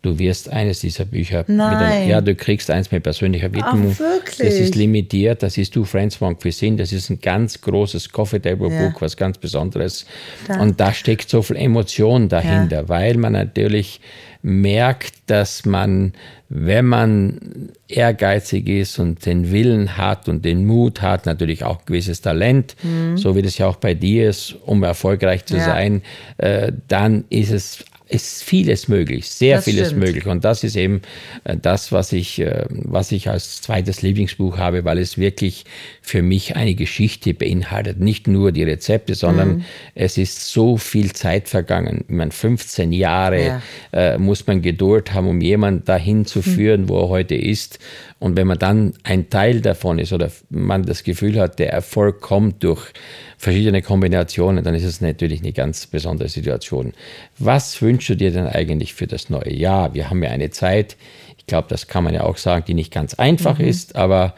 Du wirst eines dieser Bücher.
Nein.
Einem, ja, du kriegst eins mit persönlicher Widmung.
Ach, wirklich?
Das ist limitiert. Das ist Du Friends One Cuisine. Das ist ein ganz großes Coffee Table Book, ja. was ganz Besonderes. Dank. Und da steckt so viel Emotion dahinter, ja. weil man natürlich merkt, dass man, wenn man ehrgeizig ist und den Willen hat und den Mut hat, natürlich auch ein gewisses Talent, mhm. so wie das ja auch bei dir ist, um erfolgreich zu ja. sein, äh, dann ist es ist vieles möglich, sehr das vieles stimmt. möglich. Und das ist eben äh, das, was ich, äh, was ich als zweites Lieblingsbuch habe, weil es wirklich für mich eine Geschichte beinhaltet. Nicht nur die Rezepte, sondern mhm. es ist so viel Zeit vergangen. Ich meine, 15 Jahre ja. äh, muss man Geduld haben, um jemanden dahin zu führen, mhm. wo er heute ist. Und wenn man dann ein Teil davon ist oder man das Gefühl hat, der Erfolg kommt durch verschiedene Kombinationen, dann ist es natürlich eine ganz besondere Situation. Was wünschst du dir denn eigentlich für das neue Jahr? Wir haben ja eine Zeit, ich glaube, das kann man ja auch sagen, die nicht ganz einfach mhm. ist, aber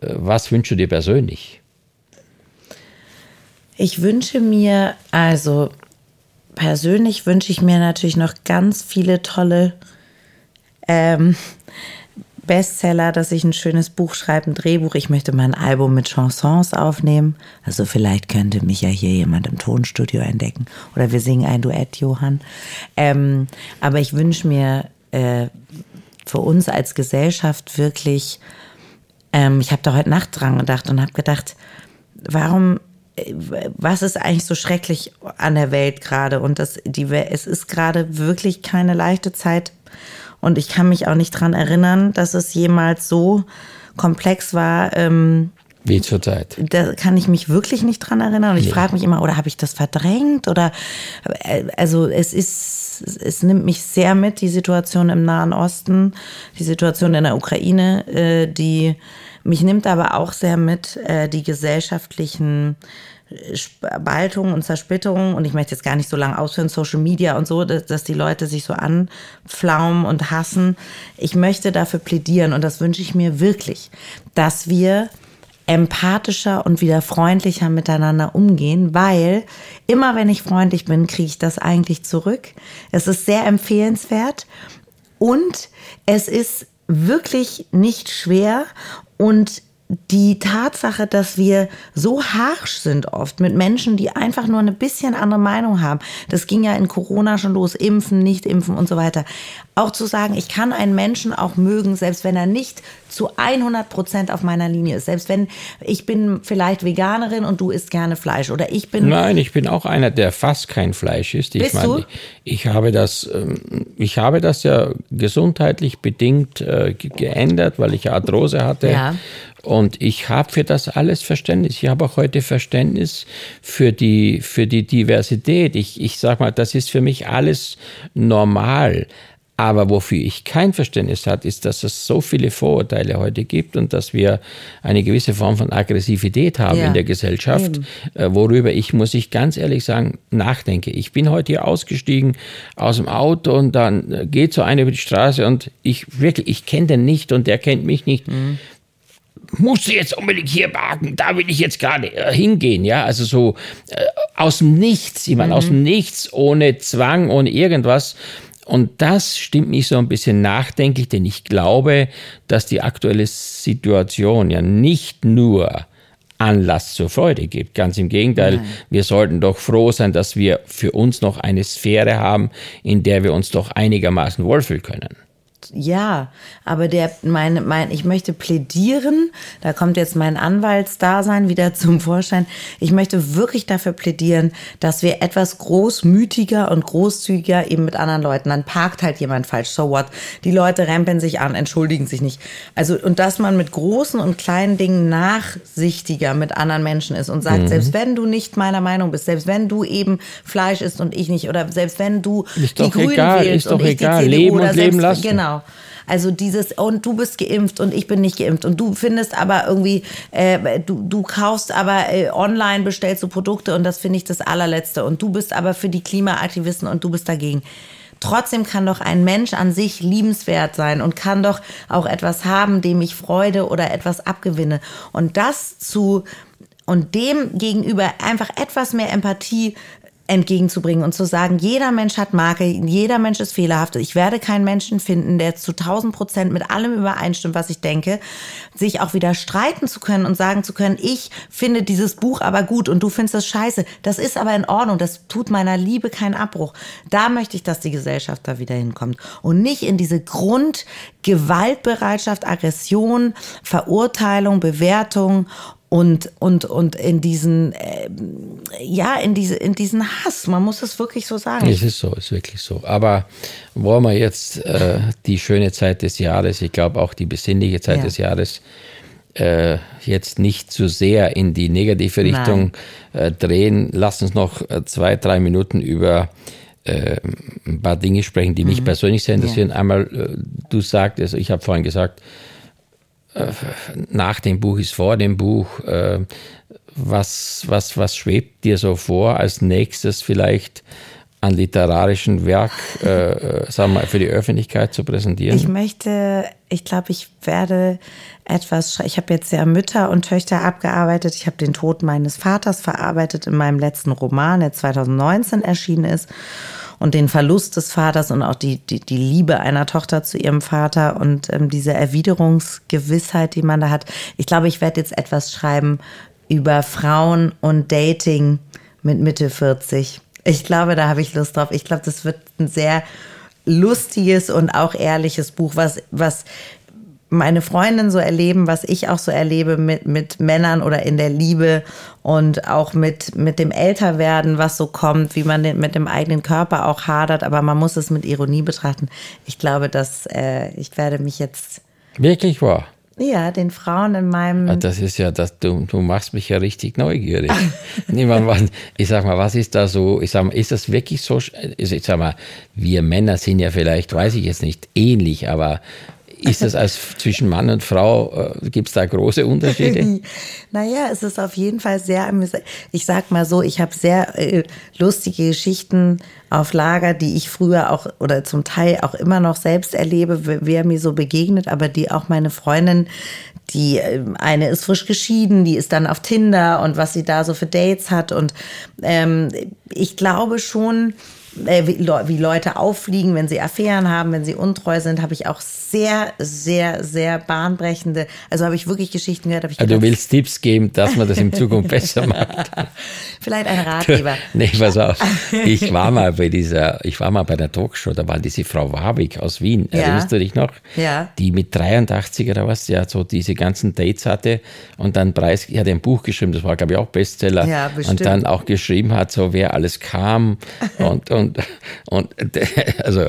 was wünschst du dir persönlich?
Ich wünsche mir, also persönlich wünsche ich mir natürlich noch ganz viele tolle ähm, Bestseller, dass ich ein schönes Buch schreibe, ein Drehbuch. Ich möchte mal ein Album mit Chansons aufnehmen. Also vielleicht könnte mich ja hier jemand im Tonstudio entdecken. Oder wir singen ein Duett, Johann. Ähm, aber ich wünsche mir äh, für uns als Gesellschaft wirklich, ähm, ich habe da heute Nacht dran gedacht und habe gedacht, warum was ist eigentlich so schrecklich an der Welt gerade? Und das, die, es ist gerade wirklich keine leichte Zeit. Und ich kann mich auch nicht dran erinnern, dass es jemals so komplex war. Ähm,
wie zurzeit.
Da kann ich mich wirklich nicht dran erinnern. Und ich nee. frage mich immer, oder habe ich das verdrängt? Oder äh, also es ist, es nimmt mich sehr mit, die Situation im Nahen Osten, die Situation in der Ukraine, äh, die mich nimmt aber auch sehr mit, äh, die gesellschaftlichen Spaltungen und Zersplitterungen, und ich möchte jetzt gar nicht so lange ausführen, Social Media und so, dass, dass, die Leute sich so anpflaumen und hassen. Ich möchte dafür plädieren, und das wünsche ich mir wirklich, dass wir empathischer und wieder freundlicher miteinander umgehen, weil immer wenn ich freundlich bin, kriege ich das eigentlich zurück. Es ist sehr empfehlenswert und es ist wirklich nicht schwer und die Tatsache, dass wir so harsch sind oft mit Menschen, die einfach nur eine bisschen andere Meinung haben. Das ging ja in Corona schon los, impfen, nicht impfen und so weiter. Auch zu sagen, ich kann einen Menschen auch mögen, selbst wenn er nicht zu 100 Prozent auf meiner Linie ist. Selbst wenn ich bin vielleicht Veganerin und du isst gerne Fleisch oder ich bin.
Nein, ich bin auch einer, der fast kein Fleisch isst. Ich
Bist meine, du?
ich habe das, ähm, ich habe das ja gesundheitlich bedingt äh, geändert, weil ich Arthrose hatte. Ja. Und ich habe für das alles Verständnis. Ich habe auch heute Verständnis für die, für die Diversität. Ich, ich sage mal, das ist für mich alles normal. Aber wofür ich kein Verständnis habe, ist, dass es so viele Vorurteile heute gibt und dass wir eine gewisse Form von Aggressivität haben ja, in der Gesellschaft, eben. Äh, worüber ich, muss ich ganz ehrlich sagen, nachdenke. Ich bin heute hier ausgestiegen aus dem Auto und dann äh, geht so einer über die Straße und ich wirklich, ich kenne den nicht und der kennt mich nicht. Mhm musst du jetzt unbedingt hier parken, da will ich jetzt gerade äh, hingehen, ja, also so äh, aus dem Nichts, ich meine, mhm. aus dem Nichts, ohne Zwang, ohne irgendwas. Und das stimmt mich so ein bisschen nachdenklich, denn ich glaube, dass die aktuelle Situation ja nicht nur Anlass zur Freude gibt. Ganz im Gegenteil, Nein. wir sollten doch froh sein, dass wir für uns noch eine Sphäre haben, in der wir uns doch einigermaßen wohlfühlen können
ja, aber der, mein, mein, ich möchte plädieren, da kommt jetzt mein Anwaltsdasein wieder zum Vorschein. Ich möchte wirklich dafür plädieren, dass wir etwas großmütiger und großzügiger eben mit anderen Leuten, dann parkt halt jemand falsch, so what? Die Leute rempeln sich an, entschuldigen sich nicht. Also, und dass man mit großen und kleinen Dingen nachsichtiger mit anderen Menschen ist und sagt, mhm. selbst wenn du nicht meiner Meinung bist, selbst wenn du eben Fleisch isst und ich nicht, oder selbst wenn du
ist die Grünen egal, wählst und ich egal. die CDU, leben oder und selbst, leben lassen.
genau, also dieses, und du bist geimpft und ich bin nicht geimpft. Und du findest aber irgendwie, äh, du, du kaufst aber äh, online, bestellst du Produkte und das finde ich das allerletzte. Und du bist aber für die Klimaaktivisten und du bist dagegen. Trotzdem kann doch ein Mensch an sich liebenswert sein und kann doch auch etwas haben, dem ich Freude oder etwas abgewinne. Und das zu und dem gegenüber einfach etwas mehr Empathie entgegenzubringen und zu sagen, jeder Mensch hat Marke, jeder Mensch ist fehlerhaft. Ich werde keinen Menschen finden, der zu 1000 Prozent mit allem übereinstimmt, was ich denke, sich auch wieder streiten zu können und sagen zu können, ich finde dieses Buch aber gut und du findest das scheiße. Das ist aber in Ordnung. Das tut meiner Liebe keinen Abbruch. Da möchte ich, dass die Gesellschaft da wieder hinkommt und nicht in diese Grundgewaltbereitschaft, Aggression, Verurteilung, Bewertung und, und, und in diesen, äh, ja, in, diese, in diesen Hass. Man muss es wirklich so sagen.
Es ist so, es ist wirklich so. Aber wollen wir jetzt äh, die schöne Zeit des Jahres, ich glaube auch die besinnliche Zeit ja. des Jahres, äh, jetzt nicht zu sehr in die negative Richtung äh, drehen. Lass uns noch äh, zwei, drei Minuten über äh, ein paar Dinge sprechen, die mich mhm. persönlich sehr interessieren. Ja. Einmal, du sagtest, ich habe vorhin gesagt, nach dem Buch ist vor dem Buch. Äh, was, was, was schwebt dir so vor als nächstes vielleicht an literarischen Werk, äh, äh sagen wir mal, für die Öffentlichkeit zu präsentieren?
Ich möchte, ich glaube, ich werde etwas, ich habe jetzt ja Mütter und Töchter abgearbeitet. Ich habe den Tod meines Vaters verarbeitet in meinem letzten Roman, der 2019 erschienen ist und den Verlust des Vaters und auch die, die, die Liebe einer Tochter zu ihrem Vater und ähm, diese Erwiderungsgewissheit, die man da hat. Ich glaube, ich werde jetzt etwas schreiben über Frauen und Dating mit Mitte 40. Ich glaube, da habe ich Lust drauf. Ich glaube, das wird ein sehr lustiges und auch ehrliches Buch, was, was meine Freundin so erleben, was ich auch so erlebe mit, mit Männern oder in der Liebe und auch mit, mit dem Älterwerden, was so kommt, wie man mit dem eigenen Körper auch hadert, aber man muss es mit Ironie betrachten. Ich glaube, dass äh, ich werde mich jetzt.
Wirklich wahr?
Ja, den Frauen in meinem.
Ah, das ist ja, das, du, du machst mich ja richtig neugierig. ich sag mal, was ist da so? Ich sag mal, ist das wirklich so? Ich sag mal, wir Männer sind ja vielleicht, weiß ich jetzt nicht, ähnlich, aber ist das als zwischen Mann und Frau, äh, gibt es da große Unterschiede?
naja, es ist auf jeden Fall sehr amüsant. Ich sag mal so, ich habe sehr äh, lustige Geschichten auf Lager, die ich früher auch oder zum Teil auch immer noch selbst erlebe, wer mir so begegnet, aber die auch meine Freundin, die äh, eine ist frisch geschieden, die ist dann auf Tinder und was sie da so für Dates hat. Und ähm, ich glaube schon, äh, wie, wie, Leute auffliegen, wenn sie Affären haben, wenn sie untreu sind, habe ich auch sehr, sehr, sehr bahnbrechende, also habe ich wirklich Geschichten gehört. Ich
also gedacht, du willst Tipps geben, dass man das in Zukunft besser macht.
Vielleicht ein Ratgeber.
Nee, pass auf. Ich war mal bei dieser, ich war mal bei der Talkshow, da war diese Frau Warwick aus Wien, ja. erinnerst du dich noch?
Ja.
Die mit 83 oder was, ja, so diese ganzen Dates hatte und dann Preis, die hat ein Buch geschrieben, das war glaube ich auch Bestseller.
Ja, bestimmt.
Und dann auch geschrieben hat, so wer alles kam und, und und, und also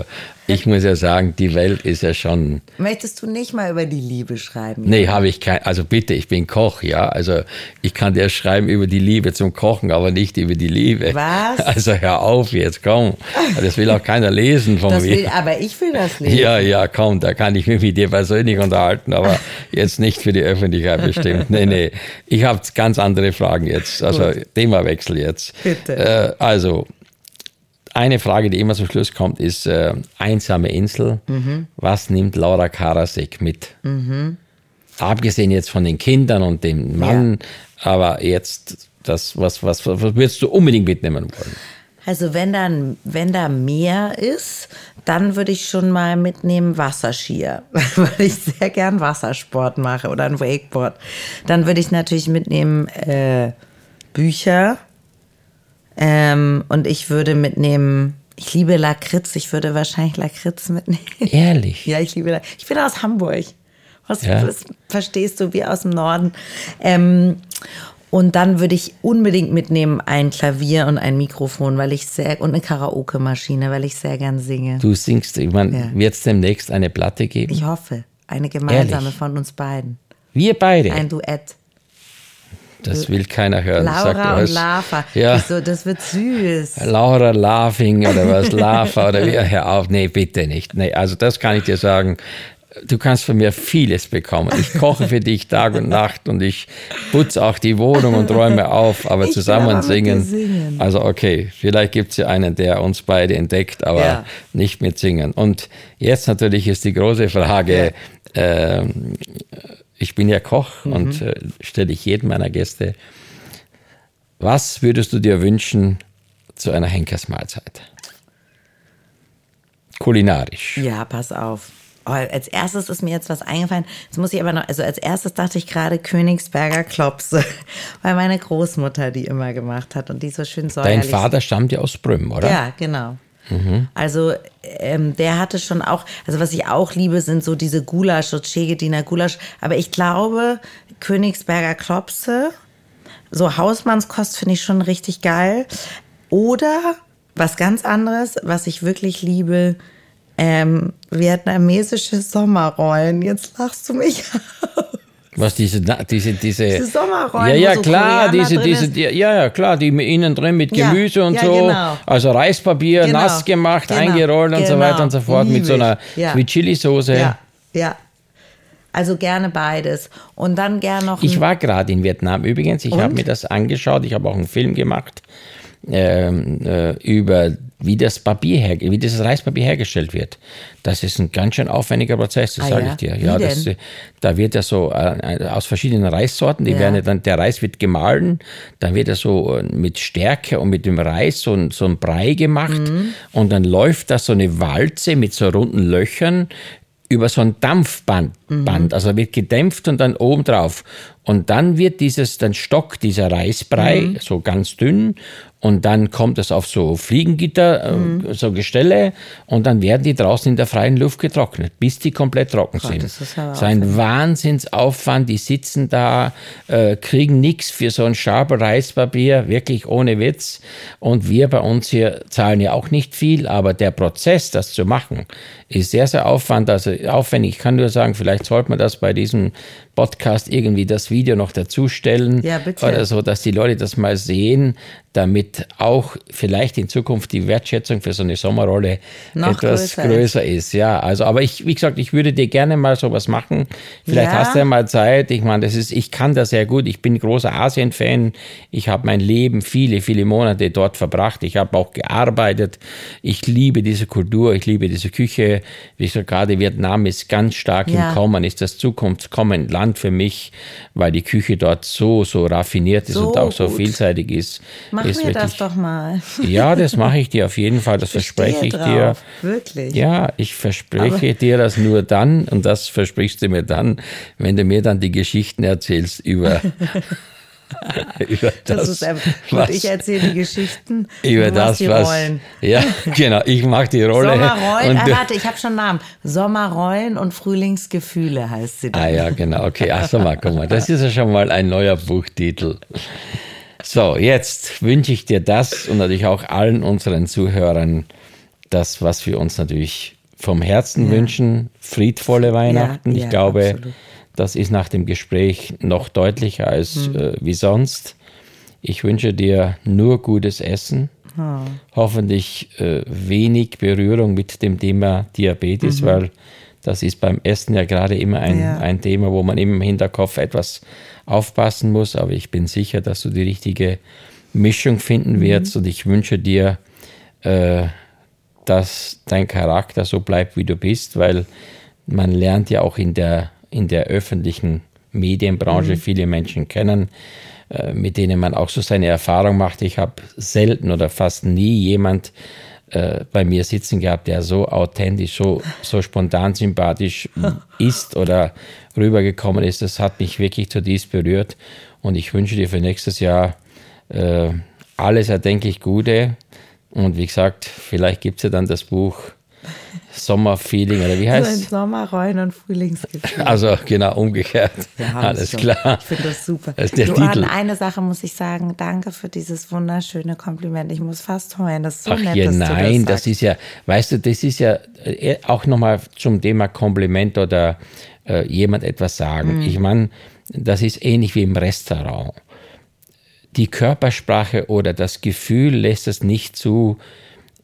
ich muss ja sagen, die Welt ist ja schon.
Möchtest du nicht mal über die Liebe schreiben?
Nee, habe ich kein. Also bitte, ich bin Koch, ja. Also ich kann dir schreiben über die Liebe zum Kochen, aber nicht über die Liebe.
Was?
Also hör auf jetzt, komm. Das will auch keiner lesen von
das
mir.
Will, aber ich will das lesen.
Ja, ja, komm, da kann ich mich mit dir persönlich unterhalten, aber jetzt nicht für die Öffentlichkeit bestimmt. Nee, nee. Ich habe ganz andere Fragen jetzt. Also Gut. Themawechsel jetzt.
Bitte.
Äh, also eine Frage, die immer zum Schluss kommt, ist äh, einsame Insel. Mhm. Was nimmt Laura Karasek mit? Mhm. Abgesehen jetzt von den Kindern und dem Mann, ja. aber jetzt das, was, was, was würdest du unbedingt mitnehmen wollen?
Also wenn da, wenn da Meer ist, dann würde ich schon mal mitnehmen Wasserskier, weil ich sehr gern Wassersport mache oder ein Wakeboard. Dann würde ich natürlich mitnehmen äh, Bücher ähm, und ich würde mitnehmen, ich liebe Lakritz, ich würde wahrscheinlich Lakritz mitnehmen.
Ehrlich?
ja, ich liebe Lakritz. Ich bin aus Hamburg. Was, ja. was verstehst du, wie aus dem Norden? Ähm, und dann würde ich unbedingt mitnehmen ein Klavier und ein Mikrofon, weil ich sehr und eine Karaoke-Maschine, weil ich sehr gern singe.
Du singst, ich meine, ja. wird es demnächst eine Platte geben?
Ich hoffe, eine gemeinsame Ehrlich? von uns beiden.
Wir beide.
Ein Duett.
Das will keiner hören.
Laura Sagt, und Lava. Ja. So, das wird süß.
Laura Laughing oder was, Lava oder wie, hör auf. Nee, bitte nicht. Nee, also das kann ich dir sagen. Du kannst von mir vieles bekommen. Ich koche für dich Tag und Nacht und ich putze auch die Wohnung und räume auf, aber ich zusammen singen. singen. Also okay, vielleicht gibt es ja einen, der uns beide entdeckt, aber ja. nicht mit singen. Und jetzt natürlich ist die große Frage, ja. ähm, ich bin ja Koch mhm. und äh, stelle ich jedem meiner Gäste, was würdest du dir wünschen zu einer Henkersmahlzeit? Kulinarisch.
Ja, pass auf. Oh, als erstes ist mir jetzt was eingefallen. Jetzt muss ich aber noch, also als erstes dachte ich gerade Königsberger Klopse, weil meine Großmutter die immer gemacht hat und die so schön säuerlich.
Dein Vater stammt ja aus Brüm, oder?
Ja, genau. Mhm. Also ähm, der hatte schon auch, also was ich auch liebe, sind so diese Gulasch, so Chegediner Gulasch. Aber ich glaube, Königsberger Klopse, so Hausmannskost finde ich schon richtig geil. Oder was ganz anderes, was ich wirklich liebe, ähm, vietnamesische Sommerrollen. Jetzt lachst du mich
Was diese, diese, diese,
diese Sommerräume,
ja, ja, so klar, diese, diese, die, ja, ja, klar, die innen drin mit Gemüse ja, und ja, so, genau. also Reispapier genau. nass gemacht, genau. eingerollt und so genau. weiter und so fort mit so einer ja. Sweet Chili Soße.
Ja, ja. Also gerne beides. Und dann gerne noch.
Ich war gerade in Vietnam übrigens. Ich habe mir das angeschaut. Ich habe auch einen Film gemacht ähm, äh, über wie das Papier her, wie dieses Reispapier hergestellt wird. Das ist ein ganz schön aufwendiger Prozess, das ah, sage ja? ich dir. Ja, das, da wird ja so äh, aus verschiedenen Reissorten, die ja. werden dann, der Reis wird gemahlen, dann wird er so äh, mit Stärke und mit dem Reis so, so ein Brei gemacht mhm. und dann läuft da so eine Walze mit so runden Löchern über so ein Dampfband Band. Also wird gedämpft und dann oben drauf. Und dann wird dieses, dann Stock, dieser Reisbrei, mhm. so ganz dünn. Und dann kommt es auf so Fliegengitter, äh, mhm. so Gestelle. Und dann werden die draußen in der freien Luft getrocknet, bis die komplett trocken Gott, sind. Das ist so ein Wahnsinnsaufwand. Die sitzen da, äh, kriegen nichts für so ein Schabel Reispapier, wirklich ohne Witz. Und wir bei uns hier zahlen ja auch nicht viel, aber der Prozess, das zu machen, ist sehr, sehr aufwand, also aufwendig. Ich kann nur sagen, vielleicht sollte man das bei diesem Podcast irgendwie das Video noch dazustellen ja, bitte. oder so, dass die Leute das mal sehen, damit auch vielleicht in Zukunft die Wertschätzung für so eine Sommerrolle noch etwas größer, größer ist. Ja, also, aber ich, wie gesagt, ich würde dir gerne mal sowas machen. Vielleicht ja. hast du ja mal Zeit. Ich meine, das ist, ich kann das sehr gut. Ich bin großer Asien-Fan. Ich habe mein Leben viele, viele Monate dort verbracht. Ich habe auch gearbeitet. Ich liebe diese Kultur. Ich liebe diese Küche. Wie gesagt, gerade Vietnam ist ganz stark ja. im Kommen, ist das zukunftskommend Land für mich, weil die Küche dort so, so raffiniert ist so und auch so gut. vielseitig ist.
Mach ist mir wirklich, das doch mal.
Ja, das mache ich dir auf jeden Fall, das ich verspreche ich drauf. dir.
Wirklich?
Ja, ich verspreche Aber dir das nur dann und das versprichst du mir dann, wenn du mir dann die Geschichten erzählst über
über das, das ist einfach, was, ich erzähle die Geschichten.
Über das, die was. Rollen. Ja, genau. Ich mache die Rolle.
Sommerrollen. Ah, warte, ich habe schon einen Namen. Sommerrollen und Frühlingsgefühle heißt sie dann.
Ah ja, genau. Okay, ach so mal, guck mal. Das ist ja schon mal ein neuer Buchtitel. So, jetzt wünsche ich dir das und natürlich auch allen unseren Zuhörern das, was wir uns natürlich vom Herzen ja. wünschen. Friedvolle Weihnachten. Ja, ich glaube, absolut. Das ist nach dem Gespräch noch deutlicher als mhm. äh, wie sonst. Ich wünsche dir nur gutes Essen. Oh. Hoffentlich äh, wenig Berührung mit dem Thema Diabetes, mhm. weil das ist beim Essen ja gerade immer ein, ja. ein Thema, wo man im Hinterkopf etwas aufpassen muss. Aber ich bin sicher, dass du die richtige Mischung finden mhm. wirst und ich wünsche dir, äh, dass dein Charakter so bleibt, wie du bist, weil man lernt ja auch in der, in der öffentlichen Medienbranche mhm. viele Menschen kennen, äh, mit denen man auch so seine Erfahrung macht. Ich habe selten oder fast nie jemand äh, bei mir sitzen gehabt, der so authentisch, so, so spontan sympathisch ist oder rübergekommen ist. Das hat mich wirklich zutiefst berührt. Und ich wünsche dir für nächstes Jahr äh, alles erdenklich Gute. Und wie gesagt, vielleicht gibt es ja dann das Buch Sommerfeeling oder wie heißt
es? Sommerrollen und Frühlingsgefühl.
Also genau umgekehrt. Ja, Alles schon. klar.
Ich finde das super. Das ist der Johann, Titel. eine Sache muss ich sagen, danke für dieses wunderschöne Kompliment. Ich muss fast heulen. Das ist so
Ach
nett,
ja,
dass
nein,
das,
das ist ja, weißt du, das ist ja äh, auch nochmal zum Thema Kompliment oder äh, jemand etwas sagen. Mhm. Ich meine, das ist ähnlich wie im Restaurant. Die Körpersprache oder das Gefühl lässt es nicht zu,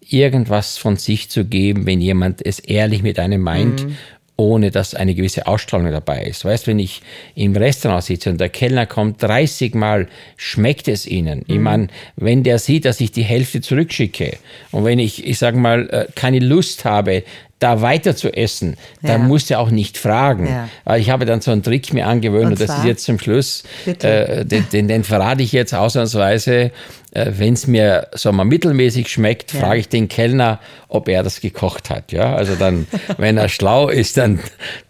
irgendwas von sich zu geben, wenn jemand es ehrlich mit einem meint, mhm. ohne dass eine gewisse Ausstrahlung dabei ist. Weißt, wenn ich im Restaurant sitze und der Kellner kommt 30 Mal, schmeckt es ihnen. Mhm. Ich meine, wenn der sieht, dass ich die Hälfte zurückschicke und wenn ich, ich sage mal, äh, keine Lust habe, da weiter zu essen, ja. dann musst du auch nicht fragen. Ja. Ich habe dann so einen Trick mir angewöhnt und, und das ist jetzt zum Schluss, äh, den, den, den, verrate ich jetzt ausnahmsweise. Äh, Wenn es mir so mal mittelmäßig schmeckt, ja. frage ich den Kellner, ob er das gekocht hat. Ja, also dann, wenn er schlau ist, dann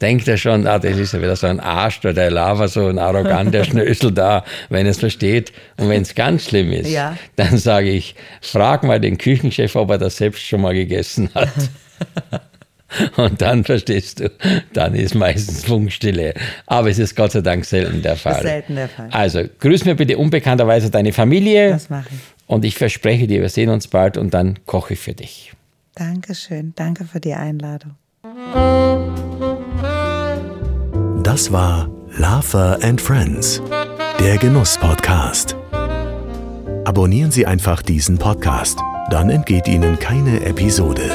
denkt er schon, ah, das ist ja wieder so ein Arsch oder der Lava, so ein arroganter Schnösel da, wenn es versteht. Und wenn es ganz schlimm ist, ja. dann sage ich, frag mal den Küchenchef, ob er das selbst schon mal gegessen hat. Und dann verstehst du, dann ist meistens Funkstille. Aber es ist Gott sei Dank selten der Fall.
Selten der Fall.
Also grüß mir bitte unbekannterweise deine Familie.
Das mache ich.
Und ich verspreche dir, wir sehen uns bald und dann koche ich für dich.
Dankeschön. Danke für die Einladung.
Das war Lava and Friends, der Genuss-Podcast. Abonnieren Sie einfach diesen Podcast, dann entgeht Ihnen keine Episode.